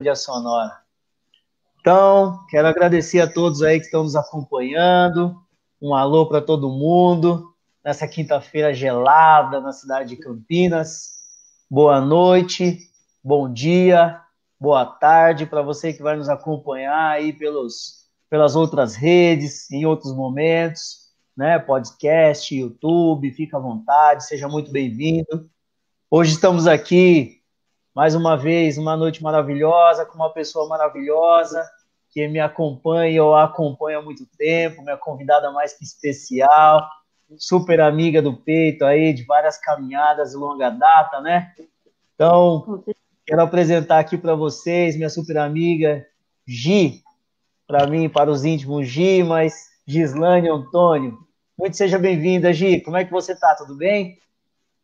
mídia sonora. Então, quero agradecer a todos aí que estão nos acompanhando. Um alô para todo mundo nessa quinta-feira gelada na cidade de Campinas. Boa noite, bom dia, boa tarde para você que vai nos acompanhar aí pelos, pelas outras redes, em outros momentos, né? Podcast, YouTube, fica à vontade, seja muito bem-vindo. Hoje estamos aqui mais uma vez, uma noite maravilhosa, com uma pessoa maravilhosa que me acompanha ou acompanha há muito tempo, minha convidada mais que especial, super amiga do peito aí, de várias caminhadas de longa data, né? Então, quero apresentar aqui para vocês minha super amiga Gi, para mim, para os íntimos Gi, mas Gislane Antônio. Muito seja bem-vinda, Gi. Como é que você está? Tudo bem?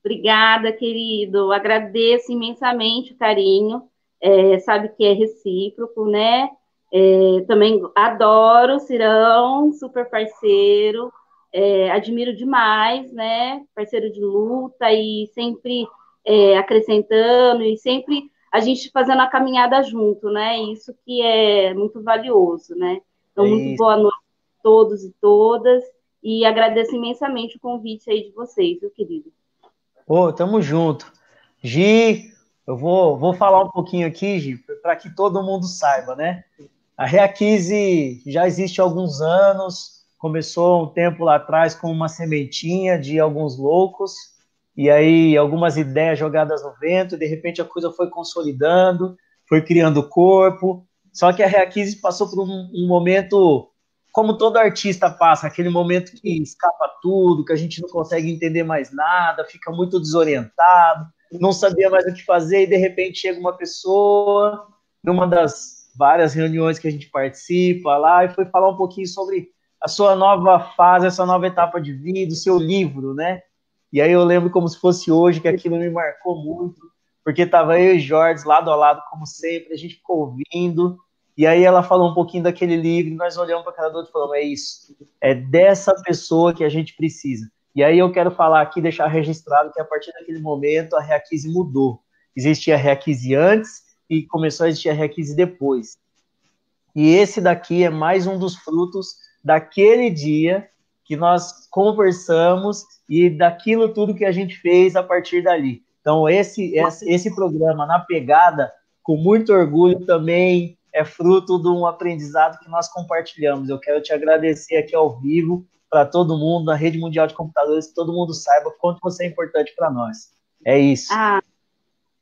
Obrigada, querido. Agradeço imensamente o carinho. É, sabe que é recíproco, né? É, também adoro o Cirão, super parceiro é, admiro demais, né? Parceiro de luta e sempre é, acrescentando e sempre a gente fazendo a caminhada junto, né? Isso que é muito valioso, né? Então, muito boa noite a todos e todas e agradeço imensamente o convite aí de vocês, meu querido. Pô, tamo junto. Gi, eu vou, vou falar um pouquinho aqui, Gi, para que todo mundo saiba, né? A Reaquise já existe há alguns anos, começou um tempo lá atrás com uma sementinha de alguns loucos, e aí algumas ideias jogadas no vento, de repente a coisa foi consolidando, foi criando corpo. Só que a Reaquise passou por um, um momento, como todo artista passa, aquele momento que escapa tudo, que a gente não consegue entender mais nada, fica muito desorientado, não sabia mais o que fazer, e de repente chega uma pessoa, numa das várias reuniões que a gente participa lá, e foi falar um pouquinho sobre a sua nova fase, a sua nova etapa de vida, o seu livro, né? E aí eu lembro como se fosse hoje que aquilo me marcou muito, porque tava eu e Jorge lado a lado, como sempre, a gente ficou ouvindo, e aí ela falou um pouquinho daquele livro, e nós olhamos para cada outro e falamos, é isso, é dessa pessoa que a gente precisa. E aí eu quero falar aqui, deixar registrado que a partir daquele momento a Reaquise mudou. Existia a Reaquise antes e começou a existir a Reaquise depois. E esse daqui é mais um dos frutos daquele dia que nós conversamos e daquilo tudo que a gente fez a partir dali. Então, esse, esse, esse programa, na pegada, com muito orgulho, também é fruto de um aprendizado que nós compartilhamos. Eu quero te agradecer aqui ao vivo, para todo mundo, na Rede Mundial de Computadores, que todo mundo saiba quanto você é importante para nós. É isso. Ah,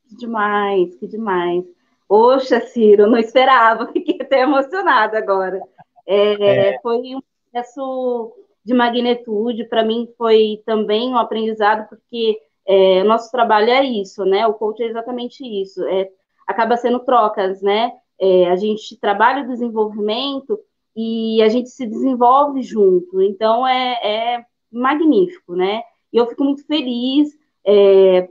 que demais, que demais. Poxa, Ciro, não esperava, fiquei até emocionada agora. É, é. Foi um processo de magnitude, para mim foi também um aprendizado, porque é, nosso trabalho é isso, né? O coach é exatamente isso, é, acaba sendo trocas, né? É, a gente trabalha o desenvolvimento e a gente se desenvolve junto, então é, é magnífico, né? E eu fico muito feliz, é,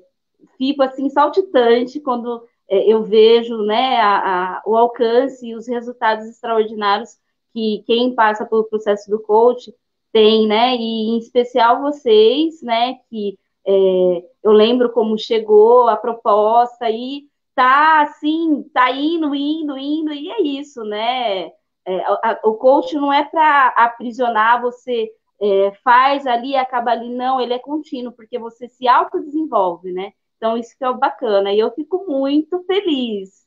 fico assim saltitante quando é, eu vejo né, a, a, o alcance e os resultados extraordinários que quem passa pelo processo do coach tem, né? E em especial vocês, né? Que é, eu lembro como chegou a proposta e tá assim, tá indo, indo, indo, e é isso, né? É, a, o coach não é para aprisionar você, é, faz ali, acaba ali, não, ele é contínuo, porque você se autodesenvolve, né? Então, isso que é o bacana, e eu fico muito feliz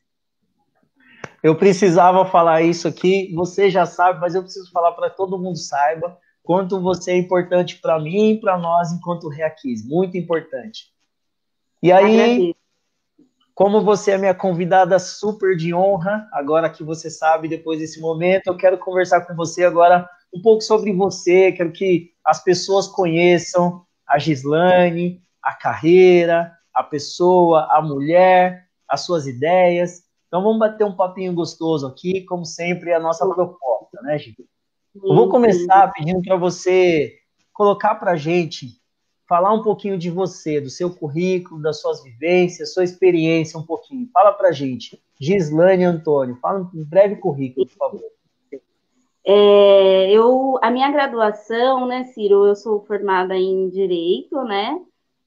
eu precisava falar isso aqui, você já sabe, mas eu preciso falar para todo mundo saiba quanto você é importante para mim e para nós enquanto Reaquis, muito importante. E aí, Agradeço. Como você é minha convidada super de honra, agora que você sabe, depois desse momento, eu quero conversar com você agora um pouco sobre você, quero que as pessoas conheçam a Gislane, a carreira, a pessoa, a mulher, as suas ideias, então vamos bater um papinho gostoso aqui, como sempre, a nossa proposta, né, Chico? Eu vou começar pedindo para você colocar para a gente, falar um pouquinho de você, do seu currículo, das suas vivências, sua experiência um pouquinho. Fala para a gente. Gislane Antônio, fala um breve currículo, por favor. É, eu, a minha graduação, né, Ciro, eu sou formada em Direito, né,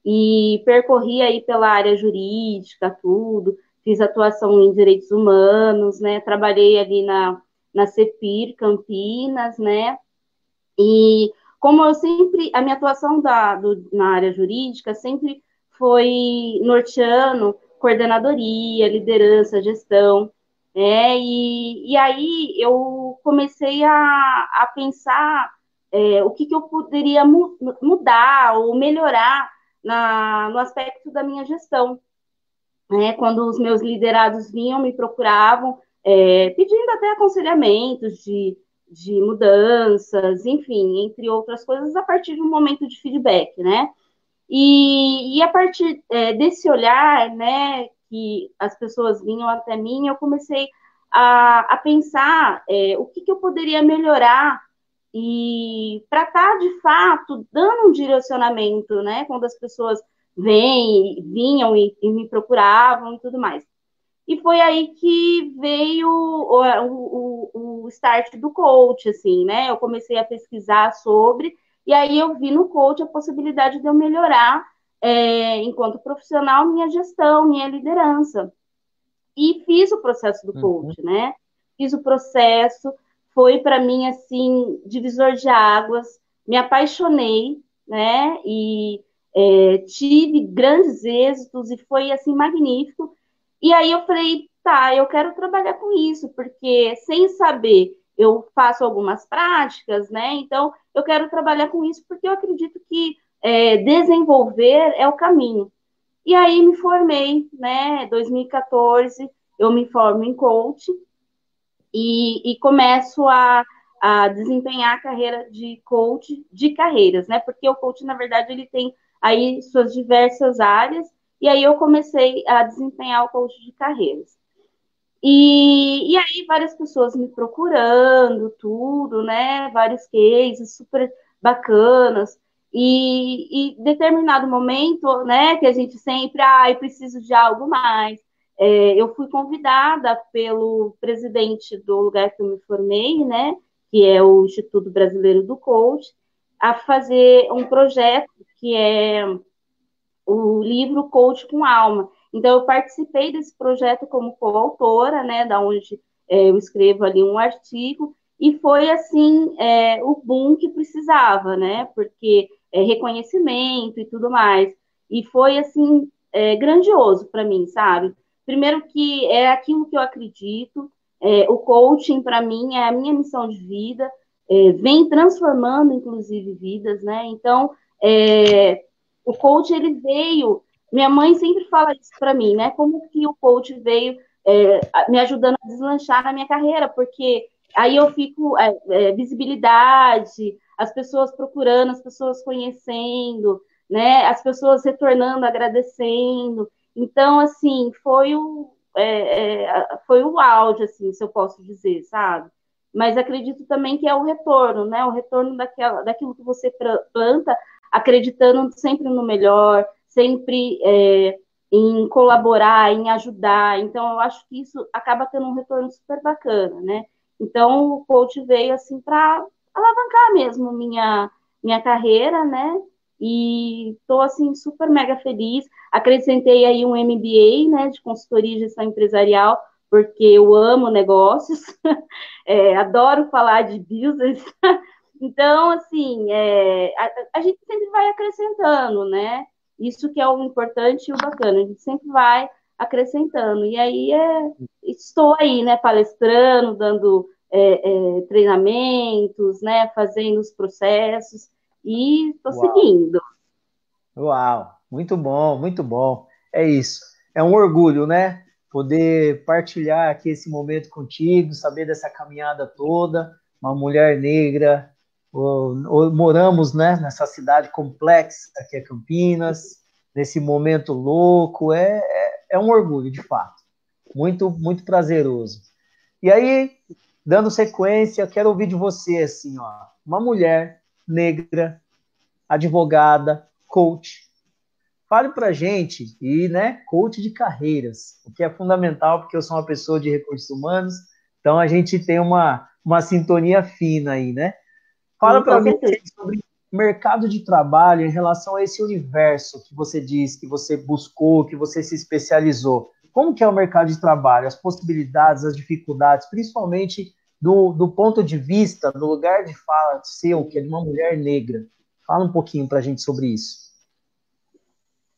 e percorri aí pela área jurídica, tudo, fiz atuação em direitos humanos, né? Trabalhei ali na, na CEPIR Campinas, né? E como eu sempre, a minha atuação da, do, na área jurídica sempre foi norteando coordenadoria, liderança, gestão, né? E, e aí eu comecei a, a pensar é, o que, que eu poderia mu mudar ou melhorar na, no aspecto da minha gestão. Né? Quando os meus liderados vinham, me procuravam, é, pedindo até aconselhamentos de, de mudanças, enfim, entre outras coisas, a partir de um momento de feedback, né? E, e a partir é, desse olhar, né, que as pessoas vinham até mim, eu comecei a, a pensar é, o que, que eu poderia melhorar e para estar tá, de fato dando um direcionamento, né? Quando as pessoas vêm, vinham e, e, me procuravam e tudo mais. E foi aí que veio o, o, o, start do coach, assim, né? Eu comecei a pesquisar sobre, e aí eu vi no coach a possibilidade de eu melhorar, é, enquanto profissional, minha gestão, minha liderança. E fiz o processo do uhum. coach, uhum. né? Fiz o processo, foi para mim assim divisor de águas. Me apaixonei, né? E é, tive grandes êxitos e foi assim magnífico. E aí eu falei, tá, eu quero trabalhar com isso, porque sem saber eu faço algumas práticas, né? Então eu quero trabalhar com isso porque eu acredito que é, desenvolver é o caminho. E aí me formei, né? 2014 eu me formo em coach e, e começo a, a desempenhar a carreira de coach de carreiras, né? Porque o coach, na verdade, ele tem aí suas diversas áreas, e aí eu comecei a desempenhar o coach de carreiras. E, e aí várias pessoas me procurando, tudo, né? Vários cases super bacanas. E, e determinado momento, né, que a gente sempre, ai, ah, preciso de algo mais, é, eu fui convidada pelo presidente do lugar que eu me formei, né, que é o Instituto Brasileiro do Coach, a fazer um projeto que é o livro Coach com Alma. Então, eu participei desse projeto como coautora, né, da onde é, eu escrevo ali um artigo, e foi, assim, é, o boom que precisava, né, porque é reconhecimento e tudo mais. E foi, assim, é, grandioso para mim, sabe? Primeiro que é aquilo que eu acredito, é, o coaching para mim é a minha missão de vida, é, vem transformando inclusive vidas, né? Então, é, o coach ele veio, minha mãe sempre fala isso para mim, né? Como que o coach veio é, me ajudando a deslanchar na minha carreira, porque aí eu fico é, é, visibilidade, as pessoas procurando, as pessoas conhecendo, né? As pessoas retornando, agradecendo. Então, assim, foi o, é, é, foi o auge, assim, se eu posso dizer, sabe? Mas acredito também que é o retorno, né? O retorno daquela, daquilo que você planta, acreditando sempre no melhor, sempre é, em colaborar, em ajudar. Então, eu acho que isso acaba tendo um retorno super bacana, né? Então, o coach veio, assim, para alavancar mesmo minha, minha carreira, né? E estou, assim, super mega feliz. Acrescentei aí um MBA, né, de consultoria e gestão empresarial, porque eu amo negócios, é, adoro falar de business. Então, assim, é, a, a, gente sempre vai acrescentando, né? Isso que é o importante e o bacana, a gente sempre vai acrescentando. E aí é, estou aí, né, palestrando, dando é, é treinamentos, né, fazendo os processos e estou seguindo. Uau, muito bom, muito bom. É isso. É um orgulho, né? Poder partilhar aqui esse momento contigo, saber dessa caminhada toda. Uma mulher negra, moramos né, nessa cidade complexa que é Campinas, nesse momento louco. É, é, é um orgulho, de fato. Muito, muito prazeroso. E aí, dando sequência, quero ouvir de você assim, ó, uma mulher negra, advogada, coach. Fale para gente, e né, coach de carreiras, o que é fundamental, porque eu sou uma pessoa de recursos humanos, então a gente tem uma, uma sintonia fina aí, né? Fala para mim sobre mercado de trabalho em relação a esse universo que você diz, que você buscou, que você se especializou. como que é o mercado de trabalho, as possibilidades, as dificuldades, principalmente do, do ponto de vista, do lugar de fala seu, que é de uma mulher negra. Fala um pouquinho para a gente sobre isso.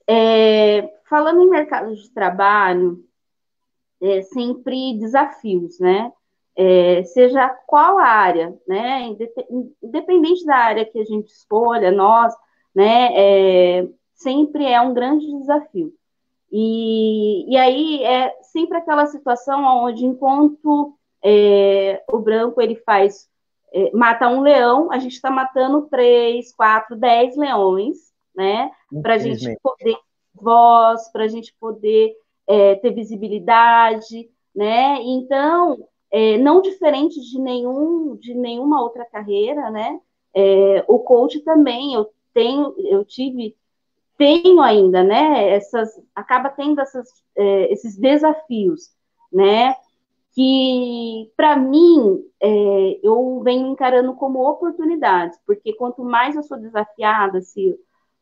É, falando em mercado de trabalho, é sempre desafios, né? É, seja qual a área, né? Independente da área que a gente escolha, nós, né? É, sempre é um grande desafio. E, e aí é sempre aquela situação onde, enquanto é, o branco ele faz, é, mata um leão, a gente está matando três, quatro, dez leões, né? Para a gente poder voz, para a gente poder é, ter visibilidade, né? Então, é, não diferente de nenhum de nenhuma outra carreira, né? É, o coach também eu tenho, eu tive tenho ainda, né, essas, acaba tendo essas, é, esses desafios, né, que para mim é, eu venho encarando como oportunidades, porque quanto mais eu sou desafiada, Ciro,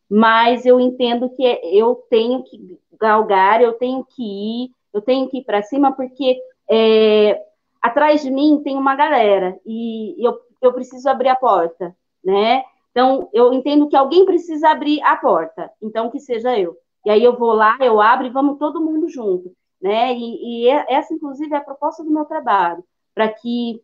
mais eu entendo que eu tenho que galgar, eu tenho que ir, eu tenho que ir para cima, porque é, atrás de mim tem uma galera e eu, eu preciso abrir a porta, né? Então, eu entendo que alguém precisa abrir a porta, então que seja eu. E aí eu vou lá, eu abro e vamos todo mundo junto, né? E, e essa, inclusive, é a proposta do meu trabalho, para que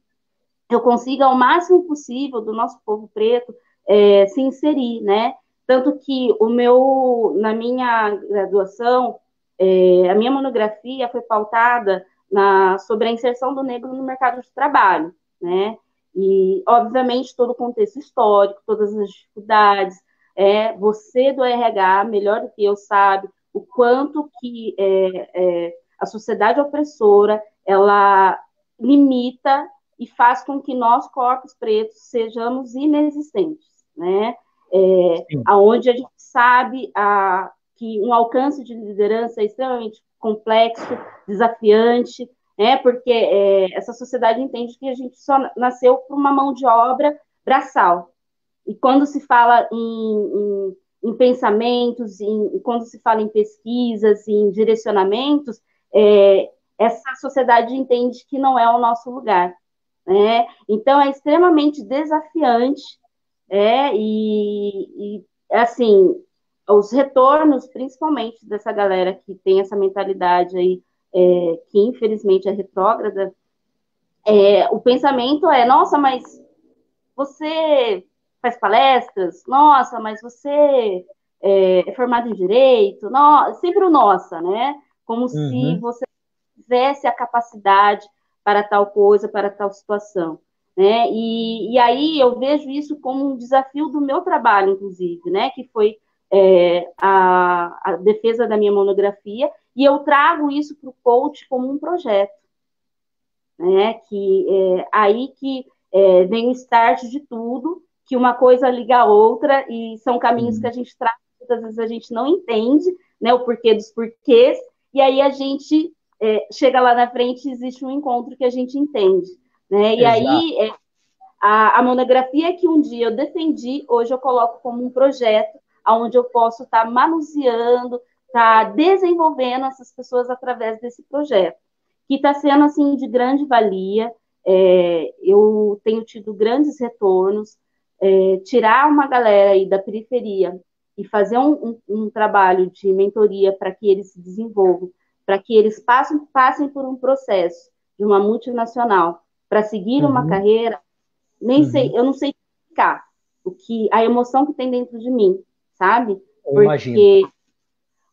eu consiga o máximo possível do nosso povo preto é, se inserir, né? Tanto que o meu, na minha graduação, é, a minha monografia foi pautada na, sobre a inserção do negro no mercado de trabalho, né? E, obviamente, todo o contexto histórico, todas as dificuldades. É, você do RH, melhor do que eu, sabe o quanto que é, é, a sociedade opressora, ela limita e faz com que nós, corpos pretos, sejamos inexistentes, né? É, aonde a gente sabe a, que um alcance de liderança é extremamente complexo, desafiante, né? Porque é, essa sociedade entende que a gente só nasceu por uma mão de obra braçal. E quando se fala em, em, em pensamentos, em, quando se fala em pesquisas, em direcionamentos, é, essa sociedade entende que não é o nosso lugar. Né? Então, é extremamente desafiante, é, e, e assim, os retornos, principalmente dessa galera que tem essa mentalidade aí é, que infelizmente é retrógrada, é, o pensamento é, nossa, mas você faz palestras, nossa, mas você é, é formado em direito, no, sempre o nossa, né? Como uhum. se você tivesse a capacidade para tal coisa, para tal situação. Né? E, e aí eu vejo isso como um desafio do meu trabalho, inclusive, né? Que foi é, a, a defesa da minha monografia e eu trago isso para o coach como um projeto, né? Que é aí que é, vem o start de tudo, que uma coisa liga a outra e são caminhos que a gente traz, muitas vezes a gente não entende, né? O porquê dos porquês, e aí a gente é, chega lá na frente existe um encontro que a gente entende, né? E Exato. aí é, a, a monografia que um dia eu defendi, hoje eu coloco como um projeto onde eu posso estar tá manuseando, está desenvolvendo essas pessoas através desse projeto, que está sendo assim de grande valia. É, eu tenho tido grandes retornos. É, tirar uma galera aí da periferia e fazer um, um, um trabalho de mentoria para que eles se desenvolvam, para que eles passem, passem por um processo de uma multinacional para seguir uhum. uma carreira, nem uhum. sei, eu não sei explicar o que a emoção que tem dentro de mim, sabe? Porque imagino.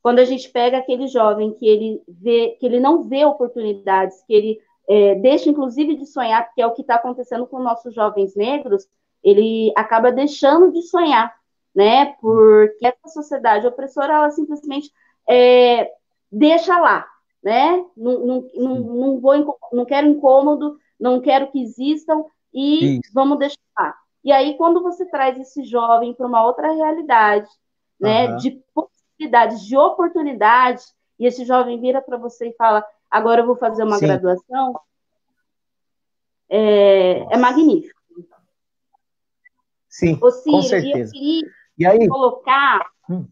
Quando a gente pega aquele jovem que ele vê, que ele não vê oportunidades, que ele é, deixa inclusive de sonhar, porque é o que está acontecendo com nossos jovens negros, ele acaba deixando de sonhar, né? Porque essa sociedade opressora, ela simplesmente é, deixa lá, né? Não, não, não, não, vou, não quero incômodo, não quero que existam e Isso. vamos deixar lá. E aí, quando você traz esse jovem para uma outra realidade, né, uhum. de possibilidades, de oportunidade, e esse jovem vira para você e fala: agora eu vou fazer uma Sim. graduação, é, é, magnífico. Sim, Ciro, com certeza. E eu e aí? colocar, hum.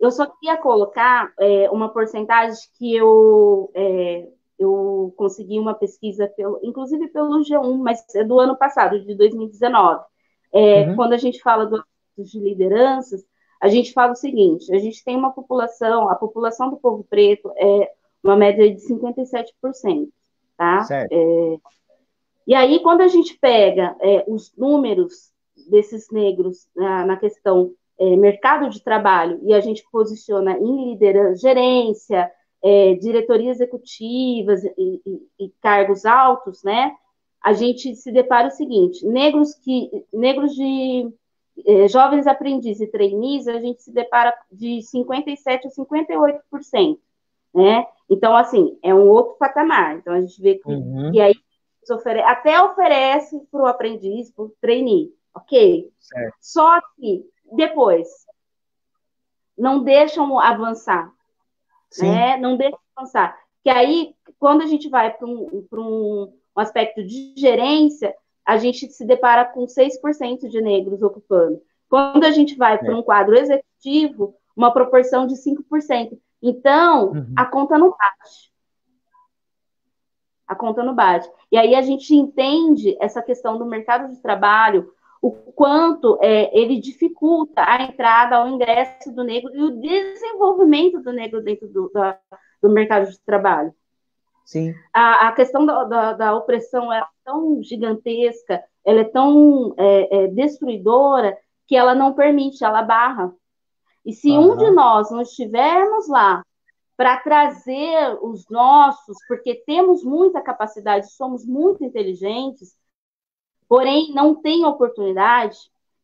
eu só queria colocar é, uma porcentagem que eu, é, eu consegui uma pesquisa, pelo, inclusive pelo G1, mas é do ano passado, de 2019. É, uhum. Quando a gente fala do, de lideranças, a gente fala o seguinte: a gente tem uma população, a população do povo preto é uma média de 57%, tá? Certo. É, e aí, quando a gente pega é, os números desses negros na, na questão é, mercado de trabalho e a gente posiciona em liderança, gerência, é, diretoria executivas e, e, e, cargos altos, né? A gente se depara o seguinte: negros que negros de é, jovens aprendizes e trainees, a gente se depara de 57 a 58%, né? Então, assim, é um outro patamar. Então, a gente vê que, uhum. que aí oferece, até oferece para o aprendiz, para o trainee, ok? Certo. Só que depois não deixam avançar, Sim. né? Não deixam avançar. Que aí, quando a gente vai para um, um, um aspecto de gerência, a gente se depara com 6% de negros ocupando. Quando a gente vai para é. um quadro executivo, uma proporção de 5%. Então, uhum. a conta não bate. A conta não bate. E aí a gente entende essa questão do mercado de trabalho, o quanto é, ele dificulta a entrada ao ingresso do negro e o desenvolvimento do negro dentro do, da, do mercado de trabalho. Sim. A, a questão da, da, da, opressão é tão gigantesca, ela é tão é, é, destruidora, que ela não permite, ela barra. E se uhum. um de nós não estivermos lá para trazer os nossos, porque temos muita capacidade, somos muito inteligentes, porém não tem oportunidade,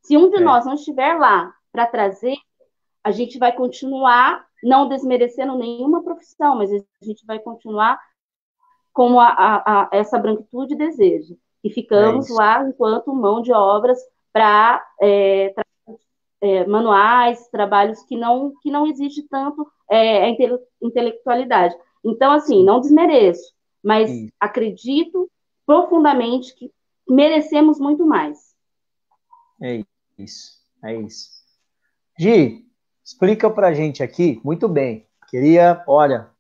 se um de é. nós não estiver lá para trazer, a gente vai continuar não desmerecendo nenhuma profissão, mas a gente vai continuar como a, a, a essa branquitude deseja. E ficamos é lá enquanto mão de obras para é, é, manuais, trabalhos que não, que não exige tanto é, a intele intelectualidade. Então, assim, não desmereço, mas Isso. acredito profundamente que merecemos muito mais. É isso, é isso. Gi, explica pra gente aqui, muito bem. Queria, olha,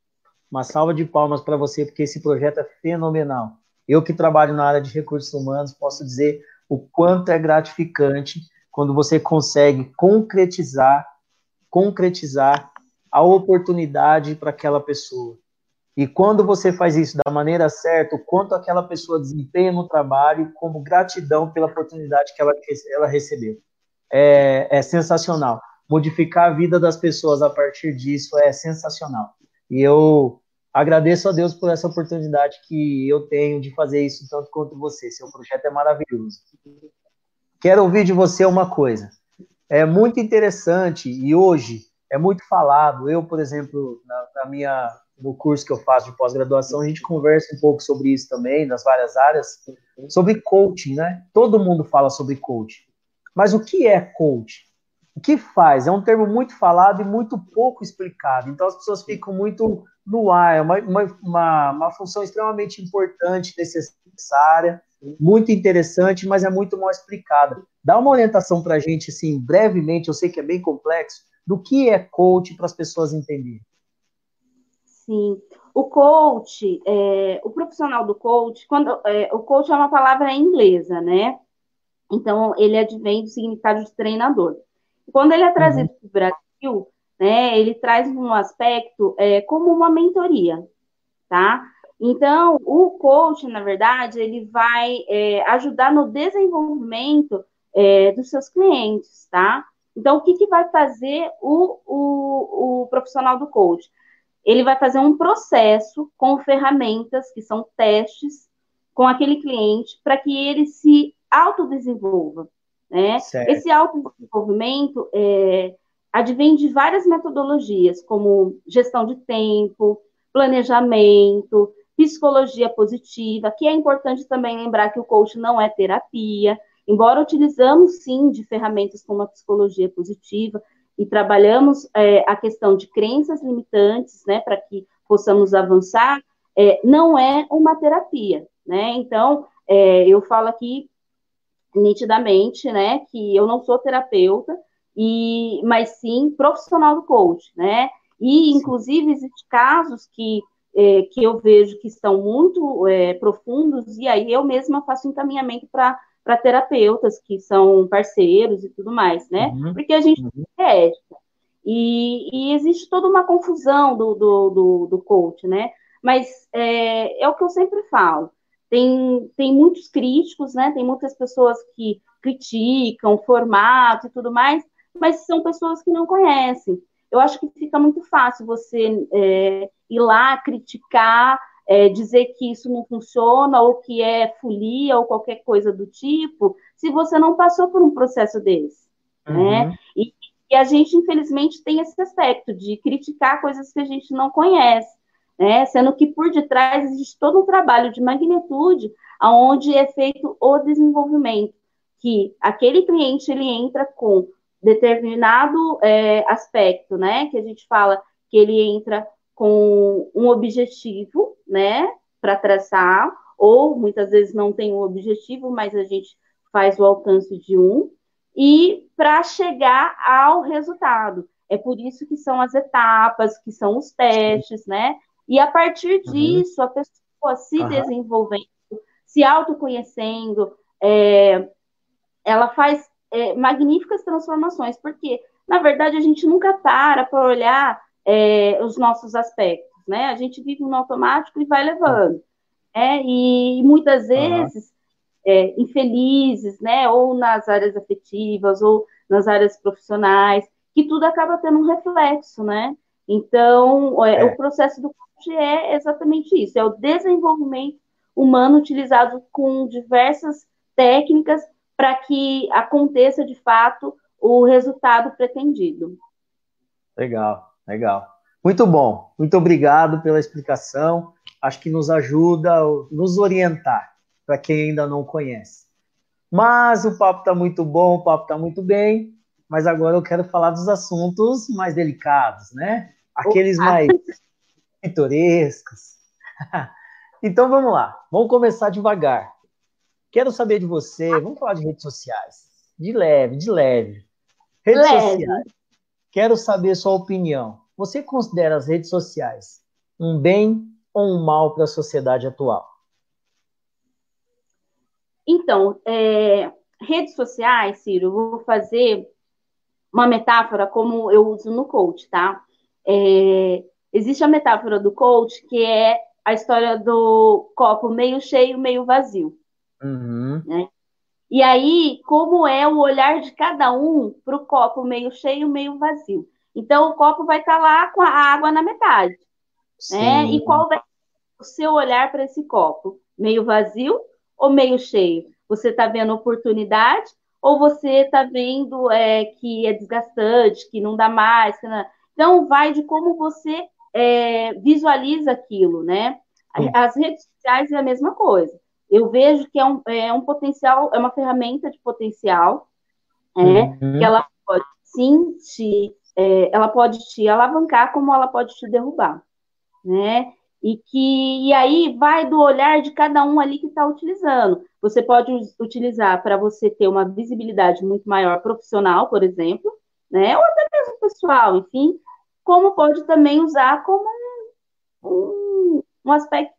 uma salva de palmas para você, porque esse projeto é fenomenal. Eu que trabalho na área de recursos humanos, posso dizer o quanto é gratificante quando você consegue concretizar, concretizar a oportunidade para aquela pessoa. E quando você faz isso da maneira certa, o quanto aquela pessoa desempenha no trabalho como gratidão pela oportunidade que ela, ela recebeu. É, é sensacional. Modificar a vida das pessoas a partir disso é sensacional. E eu agradeço a Deus por essa oportunidade que eu tenho de fazer isso tanto quanto você. Seu projeto é maravilhoso. Quero ouvir de você uma coisa. É muito interessante e hoje é muito falado. Eu, por exemplo, na, na minha no curso que eu faço de pós-graduação, a gente conversa um pouco sobre isso também, nas várias áreas, sobre coaching, né? Todo mundo fala sobre coaching. Mas o que é coaching? O que faz? É um termo muito falado e muito pouco explicado. Então as pessoas ficam muito no ar. É uma, uma, uma função extremamente importante, necessária, muito interessante, mas é muito mal explicada. Dá uma orientação para a gente, assim, brevemente, eu sei que é bem complexo, do que é coach para as pessoas entenderem. Sim. O coach, é, o profissional do coach, quando é, o coach é uma palavra inglesa, né? Então, ele advém do significado de treinador. Quando ele é trazido uhum. para o Brasil, né, ele traz um aspecto é, como uma mentoria, tá? Então, o coach, na verdade, ele vai é, ajudar no desenvolvimento é, dos seus clientes, tá? Então, o que, que vai fazer o, o, o profissional do coach? ele vai fazer um processo com ferramentas, que são testes, com aquele cliente, para que ele se autodesenvolva. Né? Esse autodesenvolvimento é, advém de várias metodologias, como gestão de tempo, planejamento, psicologia positiva, que é importante também lembrar que o coach não é terapia, embora utilizamos sim de ferramentas como a psicologia positiva, e trabalhamos é, a questão de crenças limitantes, né, para que possamos avançar, é, não é uma terapia, né? Então, é, eu falo aqui nitidamente, né, que eu não sou terapeuta e mas sim profissional do coach, né? E, inclusive, existem casos que, é, que eu vejo que estão muito é, profundos, e aí eu mesma faço encaminhamento para terapeutas que são parceiros e tudo mais, né? Uhum. Porque a gente uhum. é ética. E, e, existe toda uma confusão do, do, do, do coach, né? Mas é, é o que eu sempre falo. Tem, tem muitos críticos, né? Tem muitas pessoas que criticam o formato e tudo mais, mas são pessoas que não conhecem. Eu acho que fica muito fácil você é, ir lá criticar, é, dizer que isso não funciona, ou que é folia, ou qualquer coisa do tipo, se você não passou por um processo desse. Né? Uhum. Né? E, e, a gente, infelizmente, tem esse aspecto de criticar coisas que a gente não conhece, né? sendo que por detrás existe todo um trabalho de magnitude onde é feito o desenvolvimento, que aquele cliente ele entra com determinado é, aspecto, né? Que a gente fala que ele entra com um objetivo, né? Para traçar, ou muitas vezes não tem um objetivo, mas a gente faz o alcance de um, e para chegar ao resultado. É por isso que são as etapas, que são os testes, né? E a partir uhum. disso, a pessoa se uhum. desenvolvendo, se autoconhecendo, é, ela faz é, magníficas transformações, porque, na verdade, a gente nunca para para olhar é, os nossos aspectos, né? A gente vive no automático e vai levando. É, e, muitas vezes, uhum. infelizes, né? Ou nas áreas afetivas, ou nas áreas profissionais, que tudo acaba tendo um reflexo, né? Então, é, é. o processo do coach é exatamente isso, é o desenvolvimento humano utilizado com diversas técnicas para que aconteça de fato o resultado pretendido. Legal, legal. Muito bom. Muito obrigado pela explicação. Acho que nos ajuda a nos orientar para quem ainda não conhece. Mas o papo está muito bom, o papo está muito bem. Mas agora eu quero falar dos assuntos mais delicados, né? Aqueles mais pitorescos. então vamos lá, vamos começar devagar. Quero saber de você. Vamos falar de redes sociais. De leve, de leve. Redes leve. sociais. Quero saber sua opinião. Você considera as redes sociais um bem ou um mal para a sociedade atual? Então, é, redes sociais, Ciro, vou fazer uma metáfora como eu uso no coach, tá? É, existe a metáfora do coach que é a história do copo meio cheio, meio vazio. Uhum. Né? E aí, como é o olhar de cada um para o copo meio cheio, meio vazio. Então, o copo vai estar tá lá com a água na metade. Né? E qual vai ser o seu olhar para esse copo? Meio vazio ou meio cheio? Você está vendo oportunidade ou você está vendo é, que é desgastante, que não dá mais? Que não... Então, vai de como você é, visualiza aquilo, né? As redes sociais é a mesma coisa eu vejo que é um, é um potencial, é uma ferramenta de potencial, é, uhum. que ela pode sim te, é, ela pode te alavancar como ela pode te derrubar, né? E que e aí vai do olhar de cada um ali que está utilizando. Você pode utilizar para você ter uma visibilidade muito maior profissional, por exemplo, né? Ou até mesmo pessoal, enfim, como pode também usar como um, um aspecto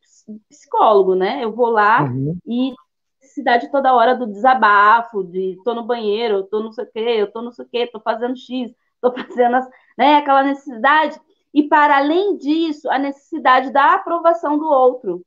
psicólogo, né? Eu vou lá uhum. e necessidade toda hora do desabafo, de tô no banheiro, tô não sei o quê, eu tô não sei o quê, tô fazendo X, tô fazendo as, né, aquela necessidade. E para além disso, a necessidade da aprovação do outro.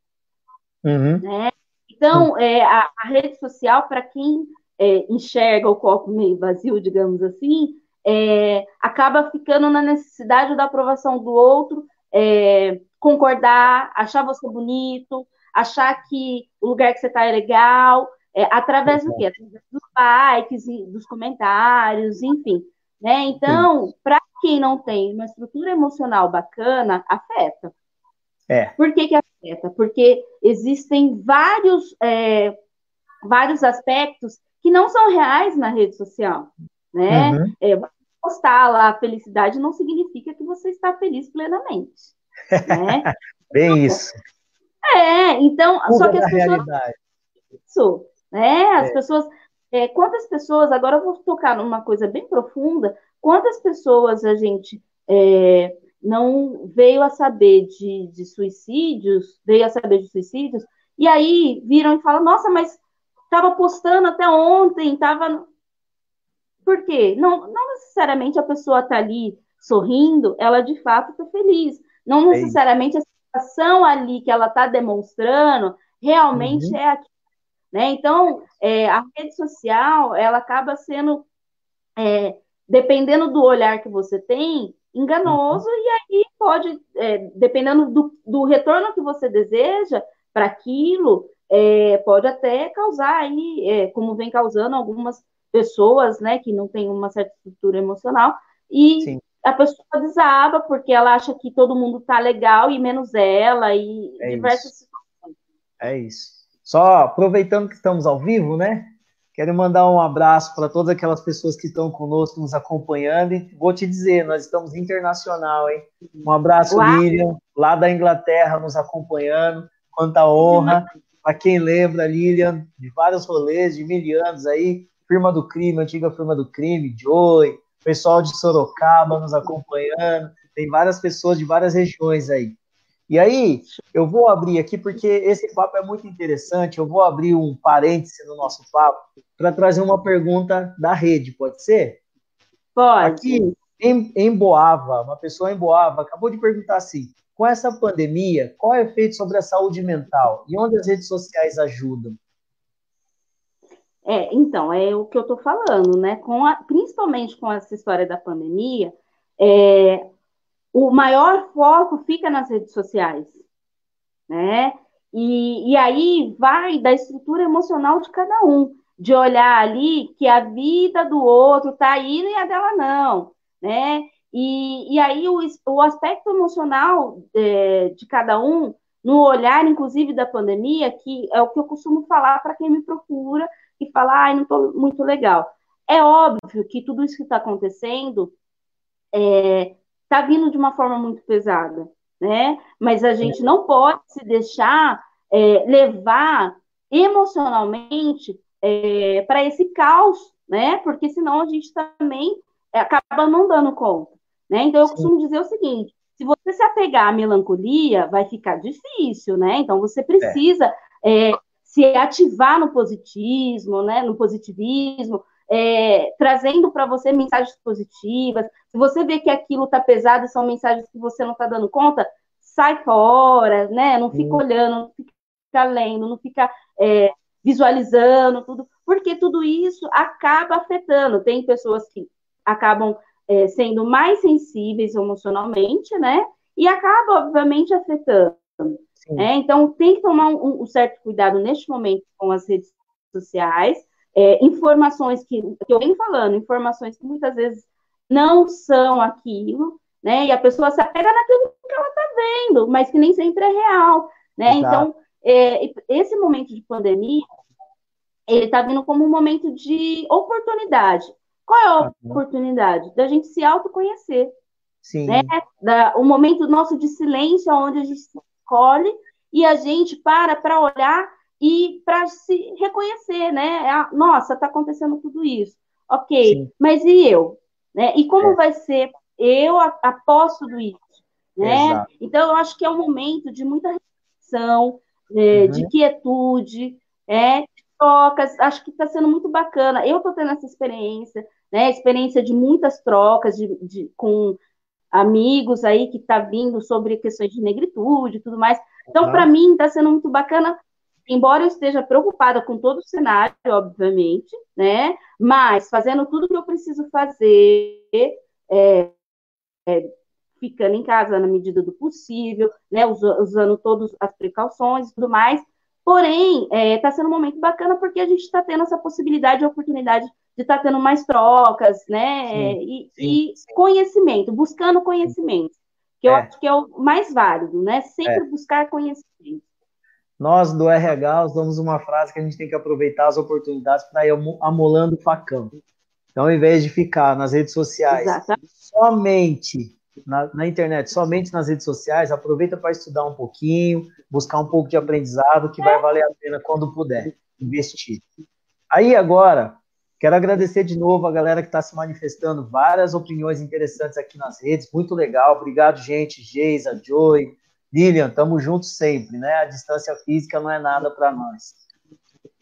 Uhum. Né? Então, é, a, a, rede social, para quem é, enxerga o copo meio vazio, digamos assim, é, acaba ficando na necessidade da aprovação do outro, é, concordar, achar você bonito, achar que o lugar que você está é legal, é, através do quê? Através dos likes, dos comentários, enfim. Né? Então, para quem não tem uma estrutura emocional bacana, afeta. É. Por que, que afeta? Porque existem vários, é, vários aspectos que não são reais na rede social. Né? Uhum. É, postar lá a felicidade não significa que você está feliz plenamente. Né? Bem então, isso. É, então, só que as pessoas. Realidade. Isso, né? As é. pessoas é, quantas pessoas, agora eu vou tocar numa coisa bem profunda, quantas pessoas a gente é, não veio a saber de, de, suicídios, veio a saber de suicídios, e aí viram e falam, nossa, mas estava postando até ontem, estava. Por quê? Não, não necessariamente a pessoa está ali sorrindo, ela de fato está feliz. Não necessariamente a situação ali que ela está demonstrando realmente uhum. é aquilo. Né? Então, é, a rede social, ela acaba sendo, é, dependendo do olhar que você tem, enganoso, uhum. e aí pode, é, dependendo do, do, retorno que você deseja para aquilo, é, pode até causar aí, é, como vem causando algumas pessoas, né, que não têm uma certa estrutura emocional, e Sim. a pessoa desaba porque ela acha que todo mundo tá legal e menos ela, e é diversas isso. situações. É isso. Só aproveitando que estamos ao vivo, né? Quero mandar um abraço para todas aquelas pessoas que estão conosco, nos acompanhando. E vou te dizer, nós estamos internacional, hein? Um abraço, Uau. Lilian, lá da Inglaterra, nos acompanhando. Quanta honra. Para quem lembra, Lilian, de vários rolês, de mil anos aí, firma do crime, antiga firma do crime, Joy, pessoal de Sorocaba nos acompanhando. Tem várias pessoas de várias regiões aí. E aí, eu vou abrir aqui, porque esse papo é muito interessante. Eu vou abrir um parêntese no nosso papo para trazer uma pergunta da rede, pode ser? Pode. Aqui em, em Boava, uma pessoa em Boava acabou de perguntar assim: com essa pandemia, qual é o efeito sobre a saúde mental e onde as redes sociais ajudam? É, então, é o que eu estou falando, né? Com a, principalmente com essa história da pandemia, é, o maior foco fica nas redes sociais, né? E, e aí vai da estrutura emocional de cada um, de olhar ali que a vida do outro tá indo e a dela não, né? E, e aí o, o aspecto emocional é, de cada um, no olhar, inclusive, da pandemia, que é o que eu costumo falar para quem me procura e fala, ai, não estou muito legal. É óbvio que tudo isso que está acontecendo é, está vindo de uma forma muito pesada, né? Mas a gente não pode se deixar é, levar emocionalmente é, para esse caos, né? Porque senão a gente também é, acaba não dando conta, né? Então eu Sim. costumo dizer o seguinte: se você se apegar à melancolia, vai ficar difícil, né? Então você precisa é, se ativar no positivismo, né? No positivismo, é, trazendo para você mensagens positivas. Se você vê que aquilo está pesado e são mensagens que você não está dando conta, sai fora, né? Não fica olhando, não fica lendo, não fica é, visualizando tudo, porque tudo isso acaba afetando. Tem pessoas que acabam é, sendo mais sensíveis emocionalmente, né? E acaba, obviamente, afetando. Né? Então, tem que tomar um, um certo cuidado neste momento com as redes sociais, é, informações que, que eu venho falando, informações que muitas vezes não são aquilo, né? E a pessoa se apega naquilo que ela está vendo, mas que nem sempre é real, né? Exato. Então, é, esse momento de pandemia, ele está vindo como um momento de oportunidade. Qual é a oportunidade? Da gente se autoconhecer. Sim. Né? Da, o momento nosso de silêncio, onde a gente se escolhe e a gente para para olhar e para se reconhecer, né? Ah, nossa, está acontecendo tudo isso. Ok, Sim. mas e eu? Né? E como é. vai ser eu após tudo isso? Né? Então, eu acho que é um momento de muita reflexão, é, uhum. de quietude, é, de trocas. Acho que está sendo muito bacana. Eu estou tendo essa experiência, né? Experiência de muitas trocas de, de com amigos aí que está vindo sobre questões de negritude e tudo mais. Então, uhum. para mim, está sendo muito bacana embora eu esteja preocupada com todo o cenário, obviamente, né? Mas fazendo tudo que eu preciso fazer, é, é, ficando em casa na medida do possível, né? usando todas as precauções e tudo mais. Porém, está é, tá sendo um momento bacana porque a gente está tendo essa possibilidade e oportunidade de estar tá tendo mais trocas, né? Sim, e, sim, e conhecimento, buscando conhecimento, que eu é. acho que é o mais válido, né? Sempre é. buscar conhecimento. Nós do RH usamos uma frase que a gente tem que aproveitar as oportunidades para ir amolando o facão. Então, ao invés de ficar nas redes sociais Exatamente. somente na, na, internet, somente nas redes sociais, aproveita para estudar um pouquinho, buscar um pouco de aprendizado que vai valer a pena quando puder investir. Aí agora, Quero agradecer de novo a galera que está se manifestando, várias opiniões interessantes aqui nas redes, muito legal. Obrigado, gente. Geisa, Joy, Lilian, tamo juntos sempre, né? A distância física não é nada para nós.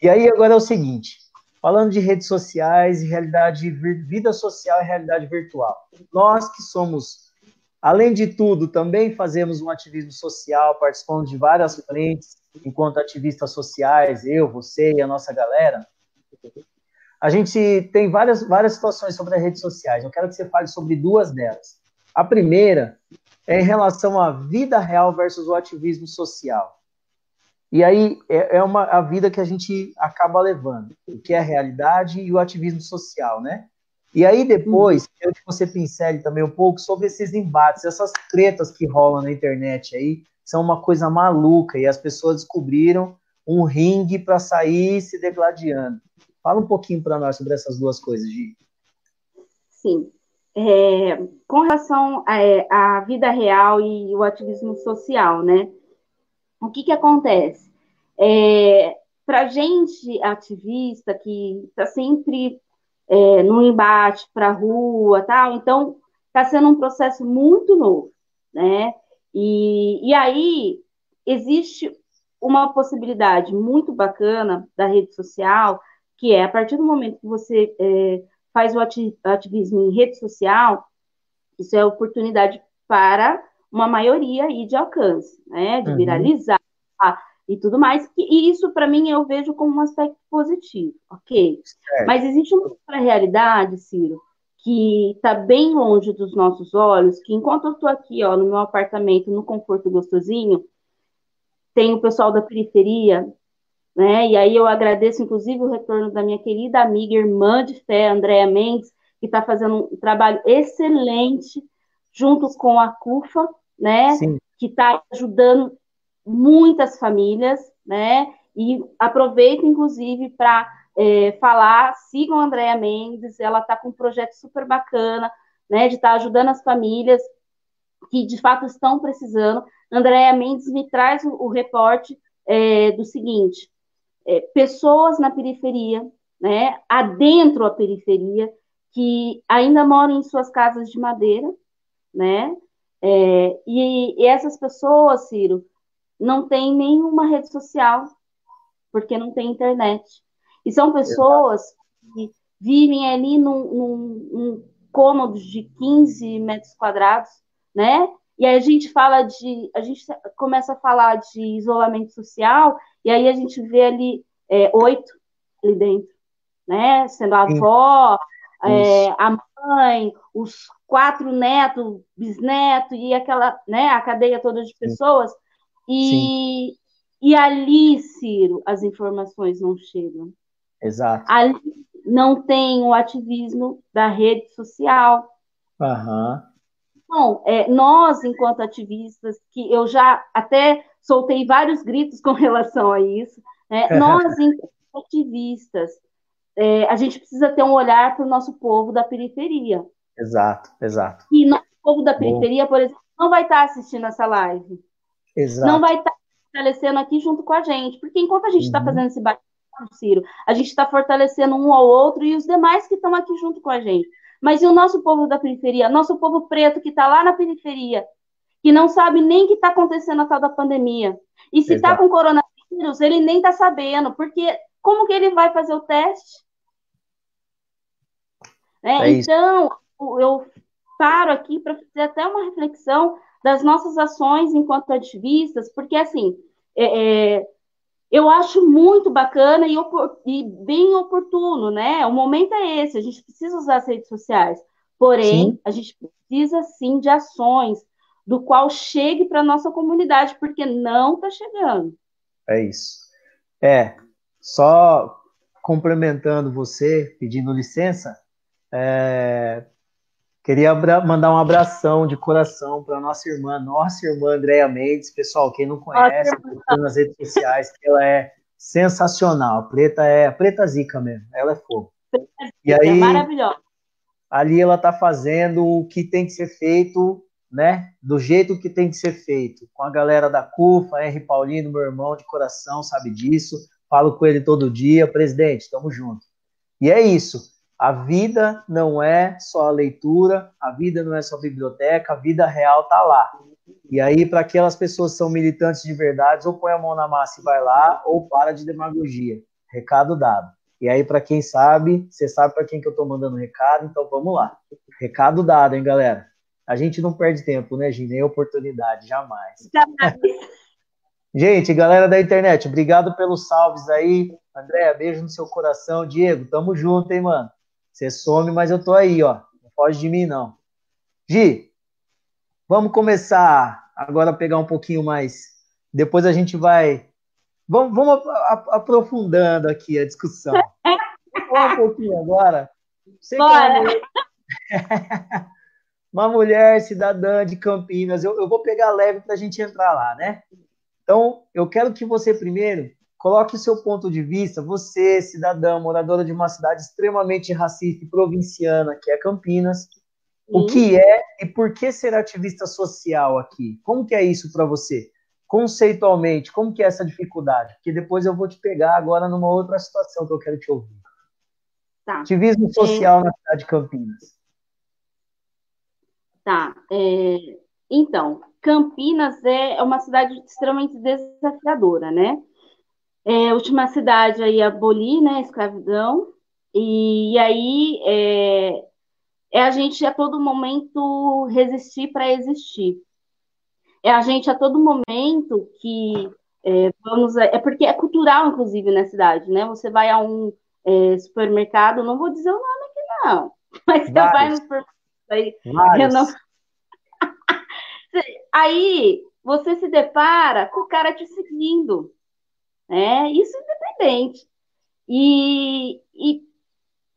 E aí, agora é o seguinte: falando de redes sociais e realidade, vida social e realidade virtual. Nós que somos, além de tudo, também fazemos um ativismo social, participamos de várias frentes enquanto ativistas sociais, eu, você e a nossa galera a gente tem várias, várias situações sobre as redes sociais. Eu quero que você fale sobre duas delas. A primeira é em relação à vida real versus o ativismo social. E aí é, é uma a vida que a gente acaba levando, o que é a realidade e o ativismo social, né? E aí depois, quero que você pincele também um pouco sobre esses embates, essas tretas que rolam na internet aí, são uma coisa maluca e as pessoas descobriram um ringue para sair se degladiando. Fala um pouquinho para nós sobre essas duas coisas, Gi. Sim. É, com relação à é, vida real e o ativismo social, né? O que, que acontece? É, para gente ativista que está sempre é, no embate para a rua, tal, então está sendo um processo muito novo, né? E, e aí existe uma possibilidade muito bacana da rede social que é a partir do momento que você é, faz o ativismo em rede social, isso é oportunidade para uma maioria aí de alcance, né, de uhum. viralizar e tudo mais, e isso para mim eu vejo como um aspecto positivo, ok? Mas existe uma outra realidade, Ciro, que está bem longe dos nossos olhos, que enquanto eu estou aqui, ó, no meu apartamento, no conforto gostosinho, tem o pessoal da periferia né? E aí eu agradeço, inclusive, o retorno da minha querida amiga, irmã de fé, Andréa Mendes, que está fazendo um trabalho excelente junto com a CUFA, né? Sim. Que está ajudando muitas famílias, né? E aproveito, inclusive, para é, falar, sigam a Andréa Mendes, ela está com um projeto super bacana, né? De estar tá ajudando as famílias que de fato estão precisando. Andréa Mendes me traz o, o reporte é, do seguinte: é, pessoas na periferia, né, adentro a periferia, que ainda moram em suas casas de madeira, né, é, e, e, essas pessoas, Ciro, não têm nenhuma rede social, porque não tem internet. E são pessoas que vivem ali num, num, num cômodo de 15 metros quadrados, né? E aí a gente fala de, a gente começa a falar de isolamento social, e aí a gente vê ali é, oito ali dentro, né? Sendo a avó, é, a mãe, os quatro netos, bisnetos e aquela, né? A cadeia toda de pessoas. E, e ali, Ciro, as informações não chegam. Exato. Ali não tem o ativismo da rede social. Aham. Bom, é, nós, enquanto ativistas, que eu já até soltei vários gritos com relação a isso, né, nós, enquanto ativistas, é, a gente precisa ter um olhar para o nosso povo da periferia. Exato, exato. E nosso povo da periferia, Bom. por exemplo, não vai estar assistindo essa live. Exato. Não vai estar fortalecendo aqui junto com a gente, porque enquanto a gente está uhum. fazendo esse bate Ciro, a gente está fortalecendo um ao outro e os demais que estão aqui junto com a gente. Mas e o nosso povo da periferia? Nosso povo preto que está lá na periferia, que não sabe nem o que está acontecendo a tal da pandemia. E se está com coronavírus, ele nem está sabendo, porque como que ele vai fazer o teste? Né? É então, eu paro aqui para fazer até uma reflexão das nossas ações enquanto ativistas, porque assim, é, é, eu acho muito bacana e, e, bem oportuno, né? O momento é esse, a gente precisa usar as redes sociais. Porém, sim. a gente precisa sim de ações do qual chegue para a nossa comunidade, porque não está chegando. É isso. É, só complementando você, pedindo licença, é, Queria mandar um abração de coração para nossa irmã, nossa irmã Andréia Mendes. Pessoal, quem não conhece, nas redes sociais, que ela é sensacional. A preta é preta zica mesmo, ela é fogo. E aí, é maravilhosa. Ali ela está fazendo o que tem que ser feito, né? Do jeito que tem que ser feito. Com a galera da CUFA, Henry Paulino, meu irmão de coração, sabe disso. Falo com ele todo dia. Presidente, estamos juntos. E é isso. A vida não é só a leitura, a vida não é só a biblioteca, a vida real tá lá. E aí, para aquelas pessoas que são militantes de verdade, ou põe a mão na massa e vai lá, ou para de demagogia. Recado dado. E aí, para quem sabe, você sabe para quem que eu estou mandando recado, então vamos lá. Recado dado, hein, galera? A gente não perde tempo, né, Gi? Nem oportunidade, jamais. jamais. gente, galera da internet, obrigado pelos salves aí. Andréia, beijo no seu coração. Diego, tamo junto, hein, mano? Você some, mas eu tô aí, ó. Não foge de mim, não. Gi, vamos começar agora a pegar um pouquinho mais. Depois a gente vai. Vamos, vamos aprofundando aqui a discussão. Vamos um pouquinho agora. Você Bora. uma mulher cidadã de Campinas. Eu, eu vou pegar leve para a gente entrar lá, né? Então, eu quero que você primeiro coloque o seu ponto de vista, você, cidadã, moradora de uma cidade extremamente racista e provinciana, que é Campinas, o que é e por que ser ativista social aqui? Como que é isso para você? Conceitualmente, como que é essa dificuldade? Porque depois eu vou te pegar agora numa outra situação que eu quero te ouvir. Tá. Ativismo social é... na cidade de Campinas. Tá. É, então, Campinas é uma cidade extremamente desafiadora, né? É a última cidade aí abolir, né, a escravidão, e, e aí é, é, a gente a todo momento resistir para existir. É a gente a todo momento que é, vamos. É porque é cultural, inclusive, na cidade, né? Você vai a um é, supermercado, não vou dizer o nome aqui, não, mas você vai no supermercado Aí, não... Aí você se depara com o cara te seguindo. Né? Isso independente. E, e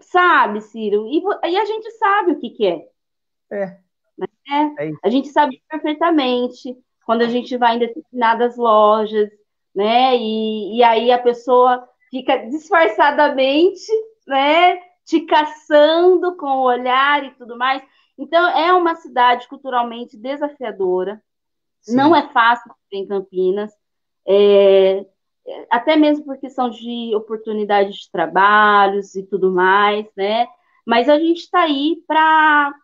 sabe, Ciro, e, e, a gente sabe o que, que é. É. Né? é a gente sabe perfeitamente quando a gente vai em determinadas lojas, né? E, e aí a pessoa fica disfarçadamente, né? Te caçando com o olhar e tudo mais. Então, é uma cidade culturalmente desafiadora. Sim. Não é fácil em Campinas. É, até mesmo por questão de oportunidades de trabalhos e tudo mais, né? Mas a gente está aí para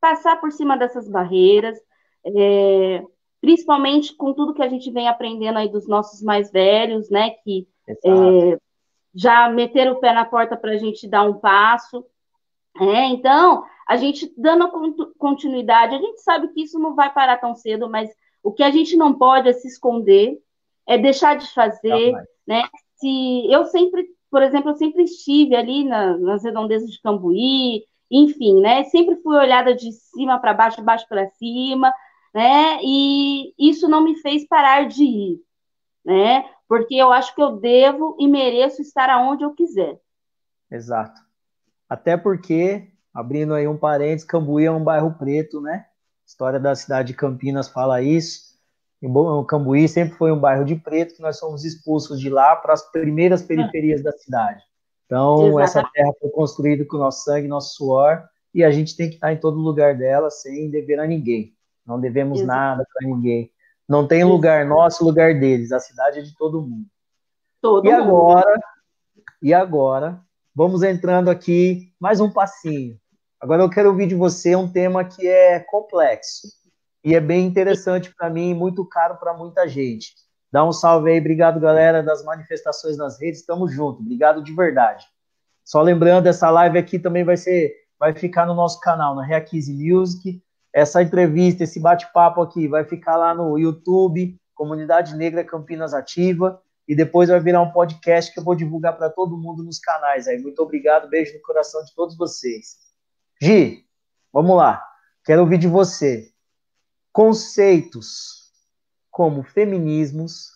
passar por cima dessas barreiras, é, principalmente com tudo que a gente vem aprendendo aí dos nossos mais velhos, né? Que é, já meteram o pé na porta para a gente dar um passo. É, então, a gente dando continuidade, a gente sabe que isso não vai parar tão cedo, mas o que a gente não pode é se esconder, é deixar de fazer, né? Se eu sempre, por exemplo, eu sempre estive ali na, nas redondezas de Cambuí, enfim, né? Sempre fui olhada de cima para baixo, de baixo para cima, né? E isso não me fez parar de ir, né? Porque eu acho que eu devo e mereço estar aonde eu quiser. Exato. Até porque Abrindo aí um parênteses, Cambuí é um bairro preto, né? A história da cidade de Campinas fala isso. O Cambuí sempre foi um bairro de preto, que nós fomos expulsos de lá para as primeiras periferias da cidade. Então, Exatamente. essa terra foi construída com nosso sangue, nosso suor, e a gente tem que estar em todo lugar dela sem dever a ninguém. Não devemos Exatamente. nada para ninguém. Não tem lugar nosso, lugar deles. A cidade é de todo mundo. Todo e mundo. agora, e agora, vamos entrando aqui mais um passinho. Agora eu quero ouvir de você um tema que é complexo e é bem interessante para mim e muito caro para muita gente. Dá um salve aí, obrigado galera das manifestações nas redes, estamos juntos, obrigado de verdade. Só lembrando, essa live aqui também vai ser, vai ficar no nosso canal, na Reaquize Music. Essa entrevista, esse bate-papo aqui vai ficar lá no YouTube, Comunidade Negra Campinas Ativa, e depois vai virar um podcast que eu vou divulgar para todo mundo nos canais aí. Muito obrigado, beijo no coração de todos vocês. Gi, vamos lá. Quero ouvir de você. Conceitos como feminismos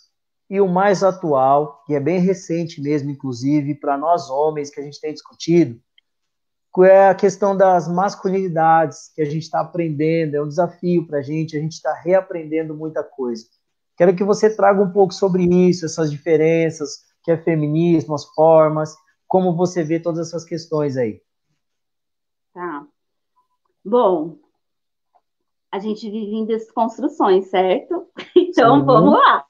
e o mais atual, que é bem recente mesmo, inclusive, para nós homens que a gente tem discutido, é a questão das masculinidades que a gente está aprendendo, é um desafio para a gente, a gente está reaprendendo muita coisa. Quero que você traga um pouco sobre isso, essas diferenças, que é feminismo, as formas, como você vê todas essas questões aí. Tá. Bom, a gente vive em desconstruções, certo? Então Sim. vamos lá.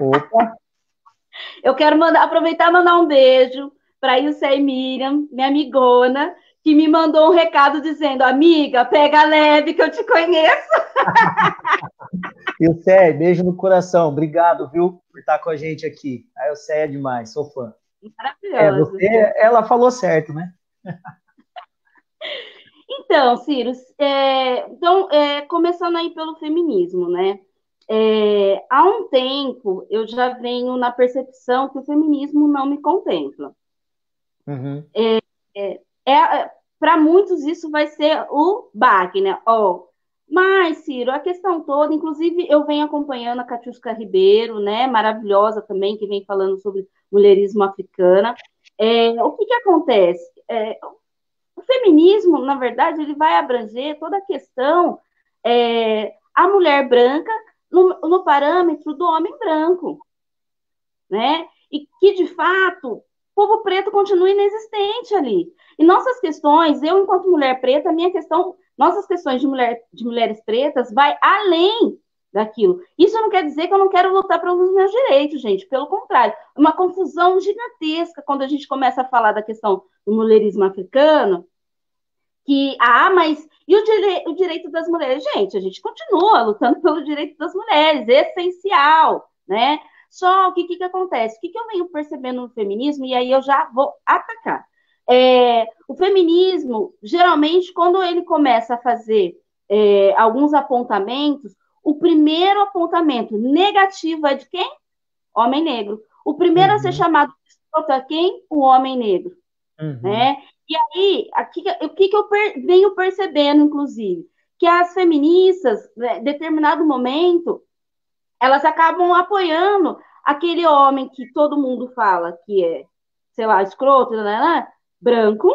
Opa! Eu quero mandar, aproveitar e mandar um beijo para Ilse e Miriam, minha amigona, que me mandou um recado dizendo: Amiga, pega leve que eu te conheço. Ilse, beijo no coração. Obrigado, viu, por estar com a gente aqui. A Ilse é demais, sou fã. Maravilhoso. É, você, ela falou certo, né? Então, Ciro, é, então, é, começando aí pelo feminismo, né? É, há um tempo eu já venho na percepção que o feminismo não me contempla. Uhum. É, é, é Para muitos isso vai ser o baque, né? Oh, mas, Ciro, a questão toda, inclusive eu venho acompanhando a Catiusca Ribeiro, né? Maravilhosa também, que vem falando sobre mulherismo africana. É, o que, que acontece? O feminismo, na verdade, ele vai abranger toda a questão é, a mulher branca no, no parâmetro do homem branco, né? E que, de fato, o povo preto continua inexistente ali. E nossas questões, eu, enquanto mulher preta, minha questão, nossas questões de, mulher, de mulheres pretas vai além daquilo. Isso não quer dizer que eu não quero lutar pelos meus direitos, gente. Pelo contrário, é uma confusão gigantesca quando a gente começa a falar da questão do mulherismo africano, que, ah, mas e o, dire o direito das mulheres? Gente, a gente continua lutando pelo direito das mulheres, essencial, né? Só que o que, que acontece? O que, que eu venho percebendo no feminismo, e aí eu já vou atacar. É, o feminismo, geralmente, quando ele começa a fazer é, alguns apontamentos, o primeiro apontamento negativo é de quem? Homem negro. O primeiro uhum. a ser uhum. chamado de é quem? O homem negro. Uhum. Né? E aí, aqui, o que, que eu per, venho percebendo, inclusive? Que as feministas, né, em determinado momento, elas acabam apoiando aquele homem que todo mundo fala que é, sei lá, escroto, né, né, branco,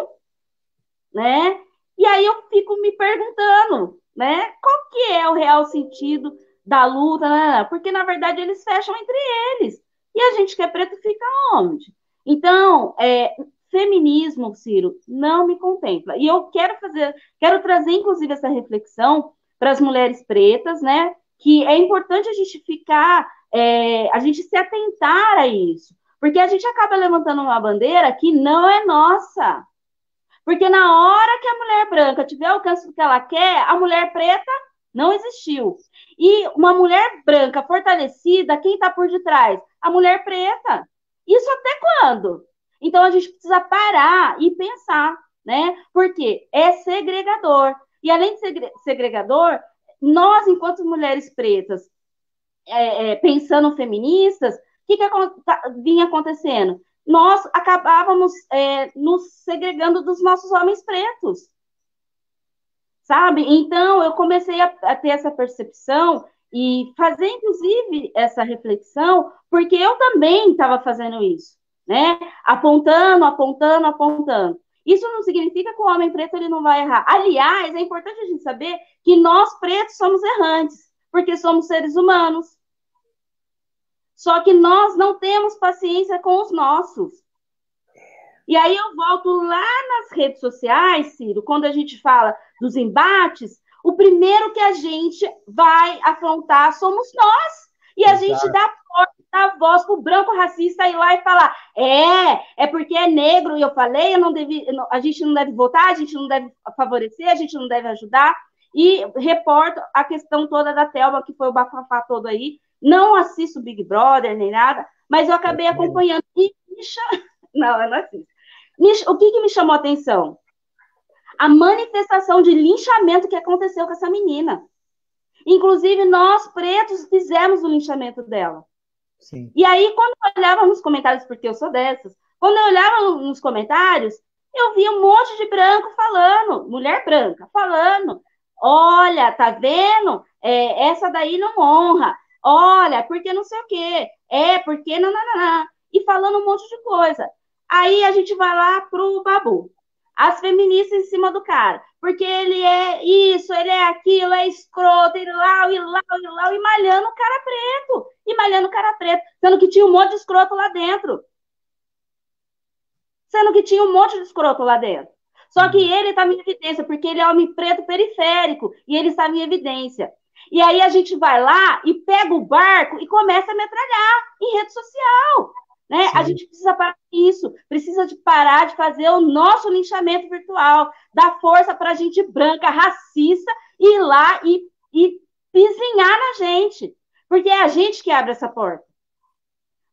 né? E aí eu fico me perguntando, né, qual que é o real sentido da luta, né? Porque na verdade eles fecham entre eles. E a gente que é preto fica onde? Então, é, feminismo, Ciro, não me contempla. E eu quero fazer, quero trazer, inclusive, essa reflexão para as mulheres pretas, né? Que é importante a gente ficar, é, a gente se atentar a isso. Porque a gente acaba levantando uma bandeira que não é nossa. Porque na hora que a mulher branca tiver o alcance do que ela quer, a mulher preta não existiu. E uma mulher branca fortalecida, quem está por detrás? A mulher preta. Isso até quando? Então a gente precisa parar e pensar, né? Porque é segregador. E além de ser segregador, nós, enquanto mulheres pretas, é, é, pensando feministas, o que, que tá, vinha acontecendo? Nós acabávamos é, nos segregando dos nossos homens pretos. Sabe? Então, eu comecei a, a ter essa percepção e fazer, inclusive, essa reflexão, porque eu também estava fazendo isso né? Apontando, apontando, apontando. Isso não significa que o homem preto ele não vai errar. Aliás, é importante a gente saber que nós pretos somos errantes, porque somos seres humanos. Só que nós não temos paciência com os nossos. E aí eu volto lá nas redes sociais, Ciro, quando a gente fala dos embates, o primeiro que a gente vai afrontar somos nós. E a Exato. gente dá dar voz pro branco racista ir lá e falar: é, é porque é negro, e eu falei, eu não a gente não deve votar, a gente não deve favorecer, a gente não deve ajudar. E reporto a questão toda da Telma, que foi o bafafá todo aí. Não assisto Big Brother nem nada, mas eu acabei acompanhando. E me cham... Não, eu não assisto. O que, que me chamou a atenção? A manifestação de linchamento que aconteceu com essa menina. Inclusive, nós pretos fizemos o linchamento dela. Sim. E aí, quando eu olhava nos comentários, porque eu sou dessas, quando eu olhava nos comentários, eu via um monte de branco falando, mulher branca, falando: olha, tá vendo? É, essa daí não honra. Olha, porque não sei o quê. É, porque não. E falando um monte de coisa. Aí a gente vai lá pro Babu as feministas em cima do cara, porque ele é isso, ele é aquilo, é escroto, e lá, e lá, e lá, e malhando o cara preto, e malhando o cara preto, sendo que tinha um monte de escroto lá dentro. Sendo que tinha um monte de escroto lá dentro. Só que ele está em evidência, porque ele é homem preto periférico, e ele está em evidência. E aí a gente vai lá e pega o barco e começa a metralhar em rede social Né? A gente precisa parar isso, precisa de parar de fazer o nosso linchamento virtual, dar força para a gente branca, racista, ir lá e, e pisinhar na gente. Porque é a gente que abre essa porta.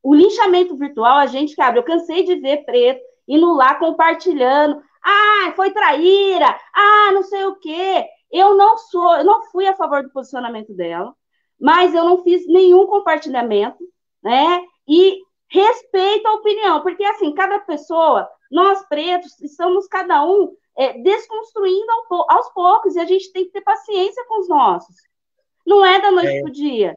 O linchamento virtual, a gente que abre. Eu cansei de ver preto indo lá compartilhando. Ah, foi traíra. Ah, não sei o quê. Eu não sou, eu não fui a favor do posicionamento dela, mas eu não fiz nenhum compartilhamento, né? E respeito a opinião, porque assim, cada pessoa, nós pretos, estamos cada um é, desconstruindo aos poucos, e a gente tem que ter paciência com os nossos. Não é da noite é, para o dia.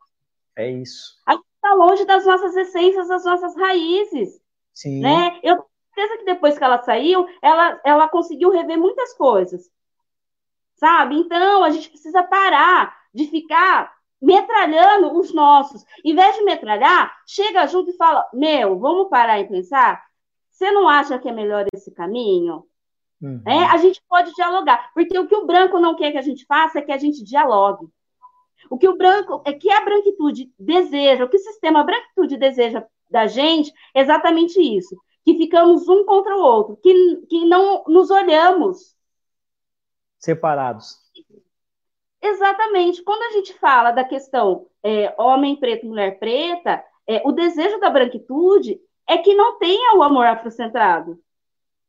É isso. A gente está longe das nossas essências, das nossas raízes. Sim. Né? Eu tenho certeza que depois que ela saiu, ela, ela conseguiu rever muitas coisas. Sabe? Então, a gente precisa parar de ficar metralhando os nossos. Em vez de metralhar, chega junto e fala: Meu, vamos parar e pensar? Você não acha que é melhor esse caminho? Uhum. É, a gente pode dialogar, porque o que o branco não quer que a gente faça é que a gente dialogue. O que o branco, é que a branquitude deseja, o que o sistema branquitude deseja da gente, é exatamente isso. Que ficamos um contra o outro, que, que não nos olhamos. Separados. Exatamente. Quando a gente fala da questão é, homem preto, mulher preta, é, o desejo da branquitude é que não tenha o amor afrocentrado.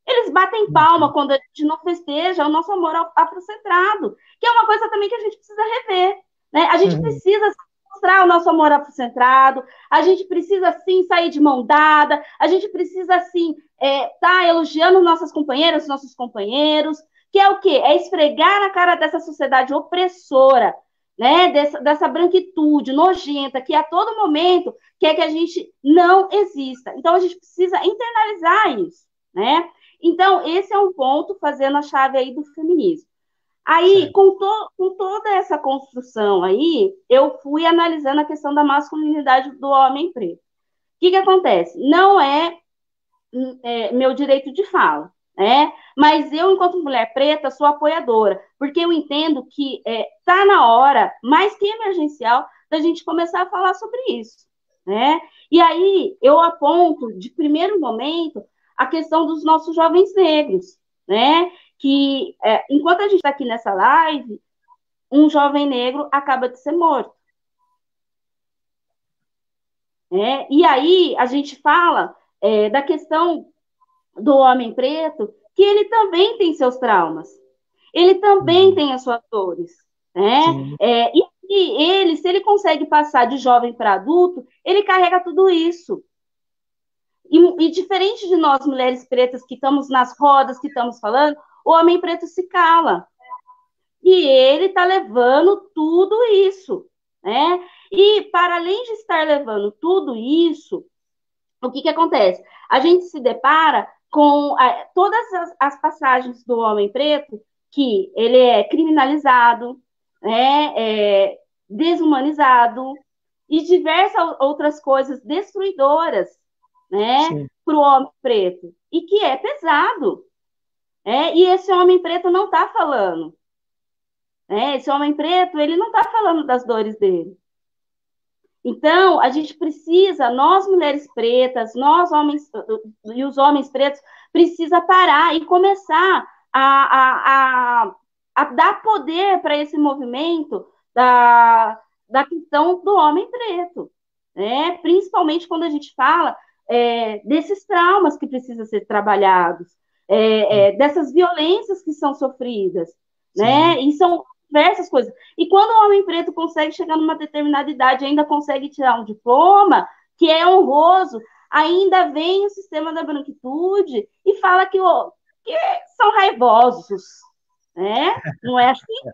Eles batem palma quando a gente não festeja o nosso amor afrocentrado, que é uma coisa também que a gente precisa rever. Né? A gente uhum. precisa mostrar o nosso amor afrocentrado, a gente precisa, sim, sair de mão dada, a gente precisa, sim, estar é, tá elogiando nossas companheiras, nossos companheiros, que é o quê? É esfregar na cara dessa sociedade opressora, né? Dessa, dessa branquitude nojenta que a todo momento quer que a gente não exista. Então a gente precisa internalizar isso, né? Então esse é um ponto fazendo a chave aí do feminismo. Aí, com, to, com toda essa construção aí, eu fui analisando a questão da masculinidade do homem preto. O que, que acontece? Não é, é meu direito de fala né? Mas eu, enquanto mulher preta, sou apoiadora, porque eu entendo que está é, na hora, mais que emergencial, da gente começar a falar sobre isso, né? E aí eu aponto, de primeiro momento, a questão dos nossos jovens negros, né? Que é, enquanto a gente está aqui nessa live, um jovem negro acaba de ser morto. É, e aí a gente fala é, da questão do homem preto que ele também tem seus traumas, ele também uhum. tem as suas dores, né? É, e, e ele, se ele consegue passar de jovem para adulto, ele carrega tudo isso. E, e, diferente de nós, mulheres pretas, que estamos nas rodas, que estamos falando, o homem preto se cala. E ele está levando tudo isso, né? E para além de estar levando tudo isso, o que, que acontece? A gente se depara com a, todas as, as, passagens do homem preto, que ele é criminalizado, né, é desumanizado e diversas outras coisas destruidoras né, para o homem preto, e que é pesado. É, e esse homem preto não está falando. É, esse homem preto, ele não está falando das dores dele. Então, a gente precisa, nós mulheres pretas, nós homens e os homens pretos, precisa parar e começar a, a, a, a dar poder para esse movimento da, da questão do homem preto, né? principalmente quando a gente fala é, desses traumas que precisam ser trabalhados, é, é, dessas violências que são sofridas, né? E são diversas coisas. E quando o homem preto consegue chegar numa determinada idade, ainda consegue tirar um diploma, que é honroso, ainda vem o sistema da branquitude e fala que, que são raivosos, né? Não é assim?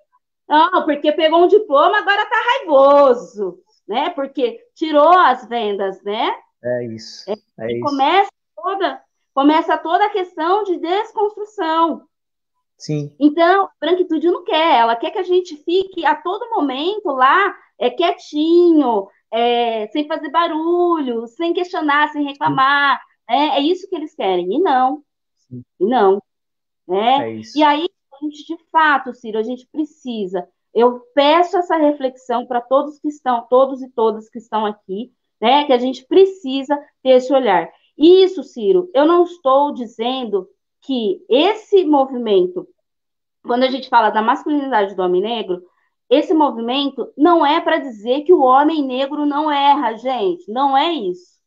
Não, porque pegou um diploma, agora tá raivoso, né? Porque tirou as vendas, né? É isso. É, é isso. Começa toda, começa toda a questão de desconstrução. Sim. Então, branquitude não quer, ela quer que a gente fique a todo momento lá, é quietinho, é, sem fazer barulho, sem questionar, sem reclamar. É, é isso que eles querem. E não. Sim. E não. Né? É e aí, a gente, de fato, Ciro, a gente precisa. Eu peço essa reflexão para todos que estão, todos e todas que estão aqui, né? Que a gente precisa ter esse olhar. Isso, Ciro, eu não estou dizendo que esse movimento, quando a gente fala da masculinidade do homem negro, esse movimento não é para dizer que o homem negro não erra, gente, não é isso.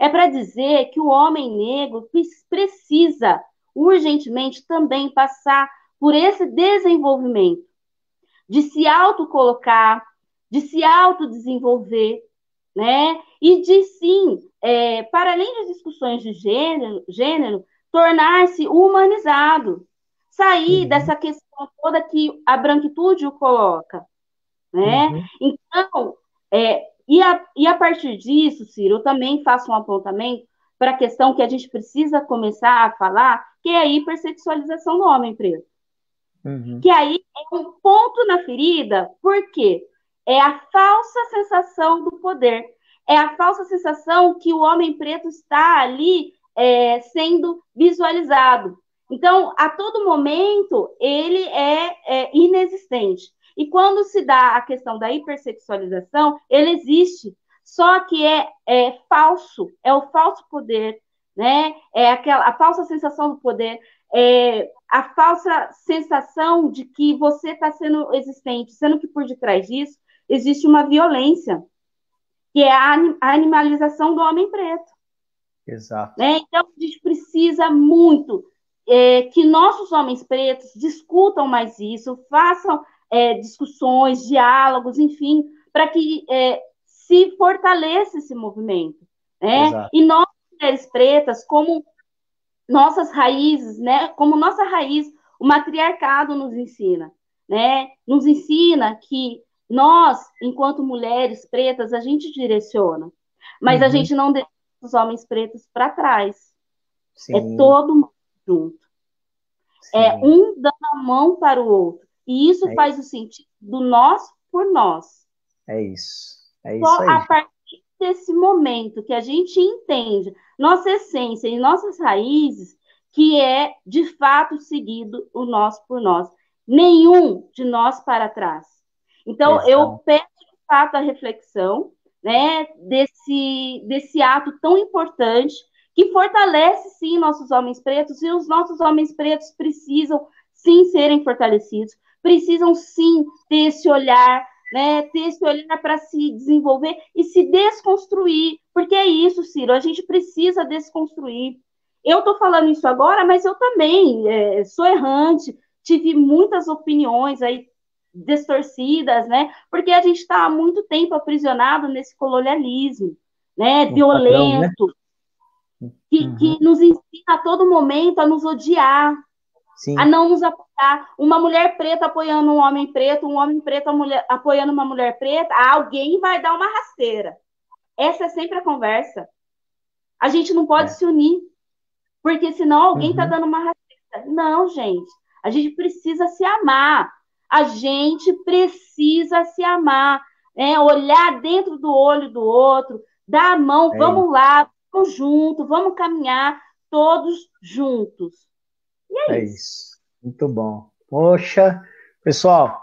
É para dizer que o homem negro precisa urgentemente também passar por esse desenvolvimento, de se autocolocar, de se autodesenvolver, né? E de sim, é, para além das discussões de gênero, gênero tornar-se humanizado, sair uhum. dessa questão toda que a branquitude o coloca, né? Uhum. Então, é, e, a, e a partir disso, Ciro, eu também faço um apontamento para a questão que a gente precisa começar a falar, que é a hipersexualização do homem preto. Uhum. Que aí é um ponto na ferida, porque é a falsa sensação do poder, é a falsa sensação que o homem preto está ali é, sendo visualizado. Então, a todo momento, ele é, é inexistente. E quando se dá a questão da hipersexualização, ele existe, só que é, é falso, é o falso poder, né? É aquela a falsa sensação do poder, é a falsa sensação de que você está sendo existente, sendo que por detrás disso existe uma violência, que é a animalização do homem preto. Exato. Né? Então, a gente precisa muito é, que nossos homens pretos discutam mais isso, façam é, discussões, diálogos, enfim, para que é, se fortaleça esse movimento. Né? E nós, mulheres pretas, como nossas raízes, né, como nossa raiz, o matriarcado nos ensina, né? Nos ensina que nós, enquanto mulheres pretas, a gente direciona, mas uhum. a gente não os homens pretos para trás. É Sim. É todo mundo junto. É Sim. É um dando a mão para o outro. E isso é faz isso. o sentido do nós por nós. É isso. É isso Só aí. a partir desse momento que a gente entende nossa essência e nossas raízes, que é de fato seguido o nós por nós. Nenhum de nós para trás. Então, Exato. eu peço de fato a reflexão né, desse, desse ato tão importante que fortalece sim nossos homens pretos e os nossos homens pretos precisam sim serem fortalecidos, precisam sim ter esse olhar, né, ter esse olhar para se desenvolver e se desconstruir, porque é isso, Ciro, a gente precisa desconstruir. Eu estou falando isso agora, mas eu também é, sou errante, tive muitas opiniões aí distorcidas, né? Porque a gente está há muito tempo aprisionado nesse colonialismo, né? Um Violento, padrão, né? Que, uhum. que nos ensina a todo momento a nos odiar, Sim. a não nos apoiar. Uma mulher preta apoiando um homem preto, um homem preto apoiando uma mulher preta, alguém vai dar uma rasteira. Essa é sempre a conversa. A gente não pode é. se unir, porque senão alguém está uhum. dando uma rasteira. Não, gente. A gente precisa se amar. A gente precisa se amar, né? olhar dentro do olho do outro, dar a mão, é. vamos lá, vamos junto, vamos caminhar todos juntos. E é, é isso. isso. Muito bom. Poxa, pessoal,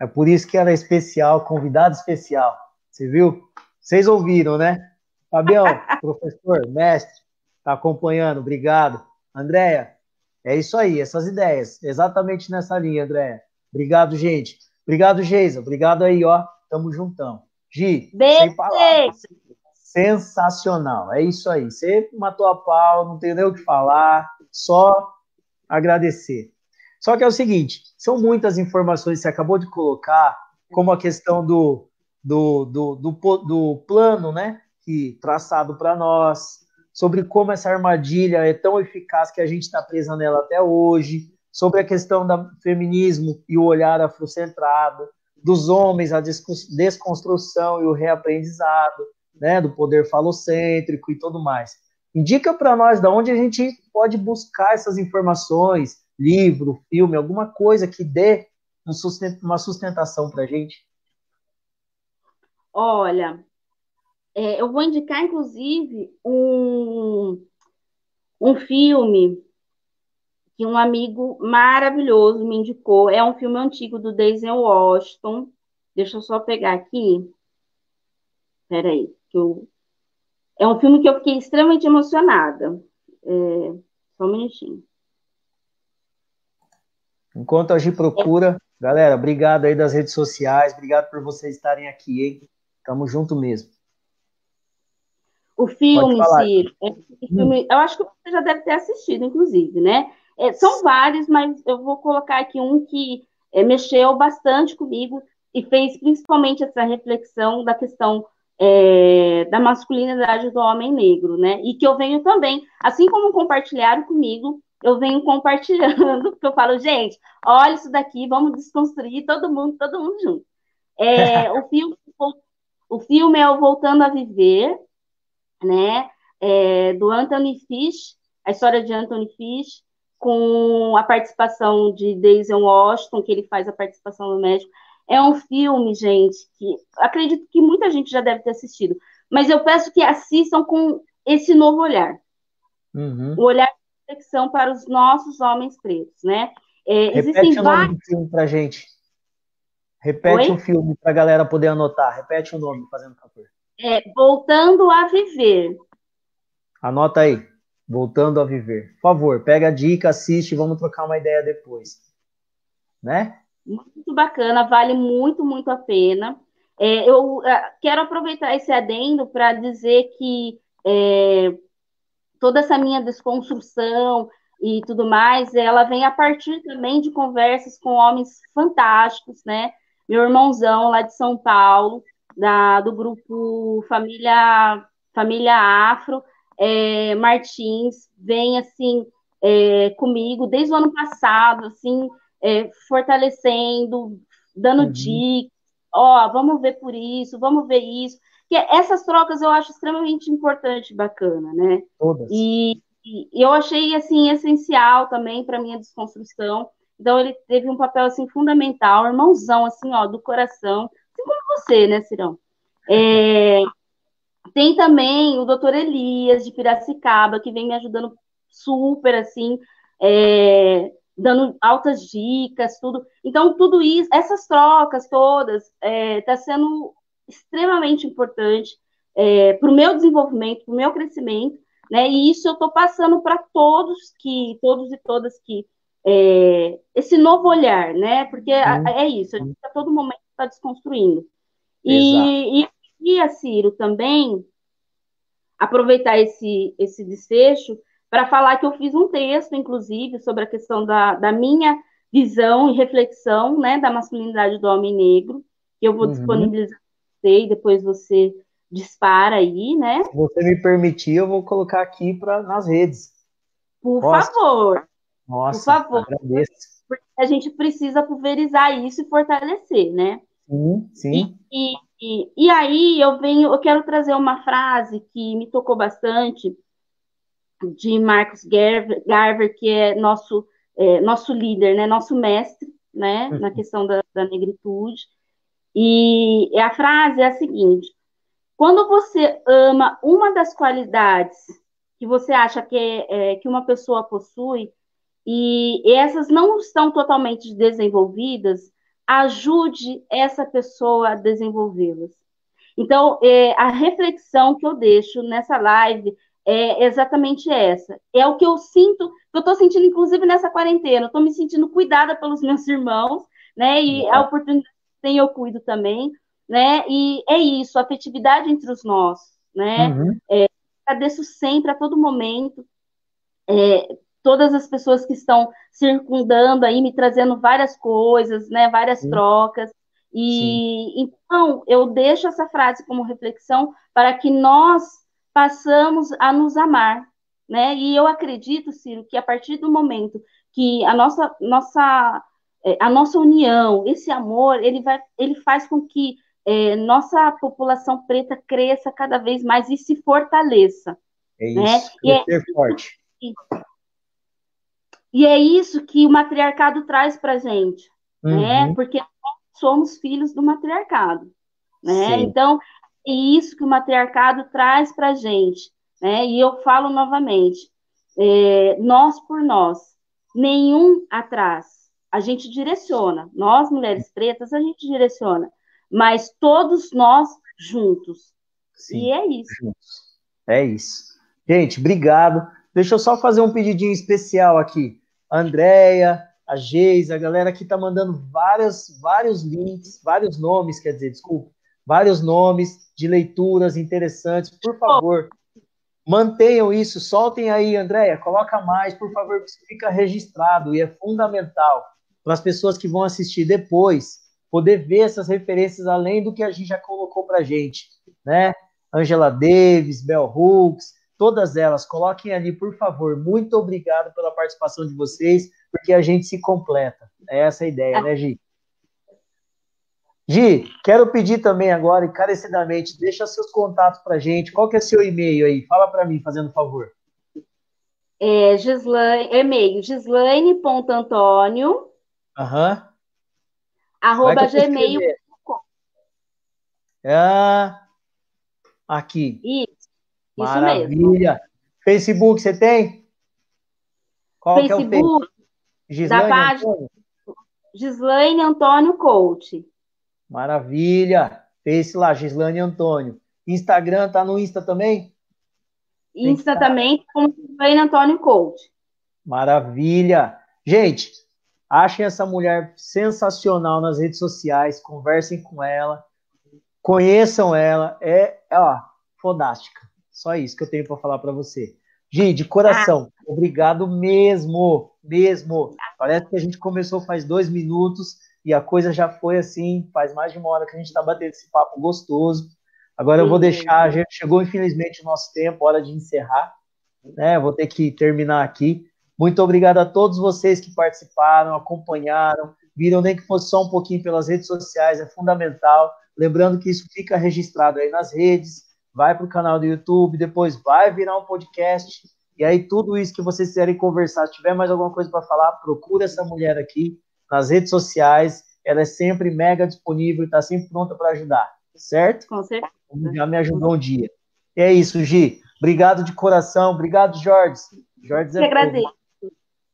é por isso que ela é especial, convidado especial. Você viu? Vocês ouviram, né? Fabião, professor, mestre, está acompanhando, obrigado. Andréia, é isso aí, essas ideias, exatamente nessa linha, Andréia. Obrigado, gente. Obrigado, Geisa. Obrigado aí, ó. Tamo juntão. Gi, Beijo. sem palavras. Sensacional. É isso aí. Você matou a pau, não tem nem o que falar, só agradecer. Só que é o seguinte, são muitas informações que você acabou de colocar, como a questão do, do, do, do, do plano, né, que traçado para nós, sobre como essa armadilha é tão eficaz que a gente está presa nela até hoje, sobre a questão do feminismo e o olhar afrocentrado, dos homens, a desconstrução e o reaprendizado, né, do poder falocêntrico e tudo mais. Indica para nós de onde a gente pode buscar essas informações, livro, filme, alguma coisa que dê uma sustentação para a gente. Olha, é, eu vou indicar, inclusive, um, um filme que um amigo maravilhoso me indicou. É um filme antigo do Denzel Washington. Deixa eu só pegar aqui. Espera aí, que eu É um filme que eu fiquei extremamente emocionada. É, só um minutinho. Enquanto a Gi procura, galera, obrigado aí das redes sociais, obrigado por vocês estarem aqui, hein? Tamo junto mesmo. O filme, Ciro, é, filme, hum. eu acho que você já deve ter assistido, inclusive, né? É, são vários, mas eu vou colocar aqui um que é, mexeu bastante comigo e fez principalmente essa reflexão da questão é, da masculinidade do homem negro, né? E que eu venho também, assim como compartilharam comigo, eu venho compartilhando, porque eu falo, gente, olha isso daqui, vamos desconstruir todo mundo, todo mundo junto. É, o, filme, o filme é o Voltando a Viver, né? É, do Anthony Fish, a história de Anthony Fish, com a participação de Daisy Washington, que ele faz a participação do médico. É um filme, gente, que acredito que muita gente já deve ter assistido, mas eu peço que assistam com esse novo olhar. Uhum. O olhar de reflexão para os nossos homens pretos, né? É, Repete existem o nome vários... do filme para gente. Repete Oi? o filme para a galera poder anotar. Repete o nome, fazendo favor. É, Voltando a Viver. Anota aí. Voltando a Viver. Por favor, pega a dica, assiste, vamos trocar uma ideia depois. Né? Muito bacana, vale muito, muito a pena. É, eu é, quero aproveitar esse adendo para dizer que é, toda essa minha desconstrução e tudo mais, ela vem a partir também de conversas com homens fantásticos, né? Meu irmãozão lá de São Paulo, da, do grupo Família, Família Afro, é, Martins, vem assim é, comigo desde o ano passado, assim, é, fortalecendo, dando uhum. dicas, ó, vamos ver por isso, vamos ver isso. Que essas trocas eu acho extremamente importante e bacana, né? Todas. E, e eu achei assim essencial também para minha desconstrução. Então ele teve um papel assim fundamental, irmãozão assim, ó, do coração, assim como você, né, Cirão? É, tem também o doutor Elias de Piracicaba, que vem me ajudando super assim, é, dando altas dicas, tudo. Então, tudo isso, essas trocas todas, está é, tá sendo extremamente importante é, para o meu desenvolvimento, para o meu crescimento, né? E isso eu estou passando para todos que, todos e todas que é, esse novo olhar, né? Porque uhum. é isso, a gente a todo momento está desconstruindo. E, e, e, Ciro, também aproveitar esse, esse desfecho para falar que eu fiz um texto, inclusive, sobre a questão da, da minha visão e reflexão né, da masculinidade do homem negro, que eu vou uhum. disponibilizar para você e depois você dispara aí, né? Se você me permitir, eu vou colocar aqui pra, nas redes. Por Nossa. favor. Nossa, por favor. Agradeço. Porque a gente precisa pulverizar isso e fortalecer, né? Sim, sim. E, e, e aí eu venho, eu quero trazer uma frase que me tocou bastante, de Marcos Garver, Garver que é nosso, é, nosso líder, né, nosso mestre, né, uhum. na questão da, da negritude. E a frase é a seguinte: quando você ama uma das qualidades que você acha que, é, é, que uma pessoa possui, e essas não estão totalmente desenvolvidas, ajude essa pessoa a desenvolvê-las. Então, é, a reflexão que eu deixo nessa live é exatamente essa. É o que eu sinto, que eu estou sentindo, inclusive, nessa quarentena. Estou me sentindo cuidada pelos meus irmãos, né? E a oportunidade que tem, eu cuido também, né? E é isso, afetividade entre os nós, né? Uhum. É, agradeço sempre, a todo momento, é, todas as pessoas que estão circundando aí, me trazendo várias coisas, né, várias Sim. trocas. E Sim. então eu deixo essa frase como reflexão para que nós passamos a nos amar, né? E eu acredito, Ciro, que a partir do momento que a nossa nossa é, a nossa união, esse amor, ele vai, ele faz com que é, nossa população preta cresça cada vez mais e se fortaleça. É né? isso, né? e é, forte. E é isso que o matriarcado traz para gente, né? uhum. né? Porque nós somos filhos do matriarcado, né? Sim. Então, é isso que o matriarcado traz para gente, né? E eu falo novamente, é, nós por nós, nenhum atrás. A gente direciona, nós mulheres pretas, a gente direciona, mas todos nós juntos. Sim, e é isso. É isso. Gente, obrigado. Deixa eu só fazer um pedidinho especial aqui. Andréia, a Geisa, a galera que tá mandando vários, vários links, vários nomes, quer dizer, desculpa, vários nomes de leituras interessantes. Por favor, mantenham isso, soltem aí, Andréia, coloca mais, por favor, isso fica registrado e é fundamental para as pessoas que vão assistir depois poder ver essas referências além do que a gente já colocou para gente, né? Angela Davis, Bell Hooks, todas elas, coloquem ali, por favor. Muito obrigado pela participação de vocês, porque a gente se completa. É essa a ideia, né, Gi? Gi, quero pedir também agora, encarecidamente, deixa seus contatos para gente. Qual que é seu e-mail aí? Fala para mim, fazendo favor. É, Gislaine, e-mail, gislaine.antônio Aham. arroba gmail.com Ah, aqui. Isso, Maravilha. mesmo. Facebook, você tem? Qual Facebook, que é o da página Antônio? Gislaine Antônio Coach. Maravilha. Face lá, Gislaine Antônio. Instagram, tá no Insta também? Insta estar. também, como Gislaine Antônio Coach. Maravilha. Gente, achem essa mulher sensacional nas redes sociais, conversem com ela, conheçam ela, é, ó, fodástica. Só isso que eu tenho para falar para você. Gi, de coração, obrigado mesmo, mesmo. Parece que a gente começou faz dois minutos e a coisa já foi assim, faz mais de uma hora que a gente está batendo esse papo gostoso. Agora eu vou Sim. deixar, já chegou infelizmente o nosso tempo, hora de encerrar, né? Vou ter que terminar aqui. Muito obrigado a todos vocês que participaram, acompanharam, viram nem que fosse só um pouquinho pelas redes sociais, é fundamental. Lembrando que isso fica registrado aí nas redes, vai para o canal do YouTube, depois vai virar um podcast. E aí, tudo isso que vocês quiserem conversar, se tiver mais alguma coisa para falar, procura essa mulher aqui nas redes sociais. Ela é sempre mega disponível e está sempre pronta para ajudar, certo? Com certeza. Já me ajudou um dia. E é isso, Gi. Obrigado de coração. Obrigado, Jorge. Jorge Eu que agradeço.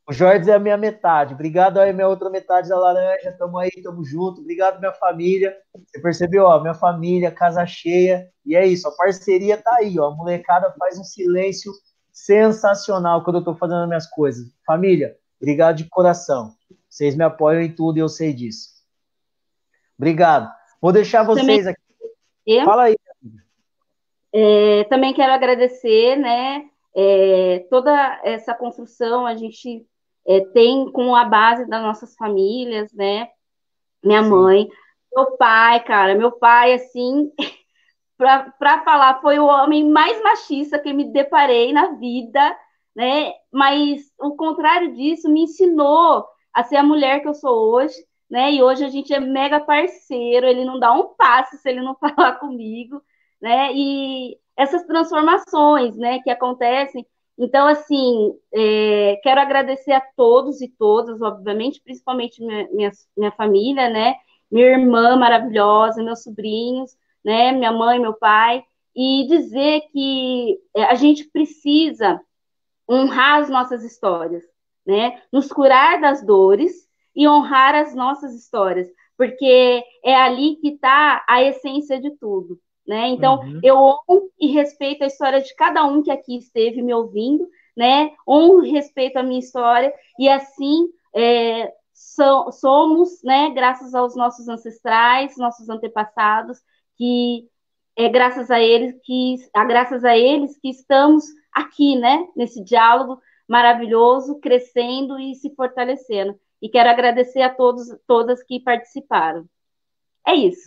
O Jorge é a minha metade. Obrigado aí, minha outra metade da laranja. Tamo aí, tamo junto. Obrigado, minha família. Você percebeu, ó? Minha família, casa cheia. E é isso, a parceria tá aí, ó. A molecada faz um silêncio sensacional quando eu tô fazendo as minhas coisas. Família, obrigado de coração. Vocês me apoiam em tudo e eu sei disso. Obrigado. Vou deixar vocês aqui. Eu Fala aí. é, também quero agradecer, né? é, toda essa construção a gente é, tem com a base das nossas famílias, né? Minha Sim. mãe, meu pai, cara, meu pai, assim, para falar, foi o homem mais machista que me deparei na vida, né? Mas o contrário disso me ensinou a ser a mulher que eu sou hoje, né? E hoje a gente é mega parceiro, ele não dá um passo se ele não falar comigo, né? E essas transformações, né, que acontecem. Então, assim, é, quero agradecer a todos e todas, obviamente, principalmente minha, minha, minha família, né? Minha irmã maravilhosa, meus sobrinhos, né? Minha mãe, meu pai, e dizer que é, a gente precisa honrar as nossas histórias, né? Nos curar das dores e honrar as nossas histórias, porque é ali que está a essência de tudo. Né? Então, Uhum. eu honro e respeito a história de cada um que aqui esteve me ouvindo, né? Honro e respeito a minha história, e assim é, so- somos, né, graças aos nossos ancestrais, nossos antepassados, que é graças a eles que, a graças a eles que estamos aqui, né, nesse diálogo maravilhoso, crescendo e se fortalecendo. E quero agradecer a todos, todas que participaram. É isso.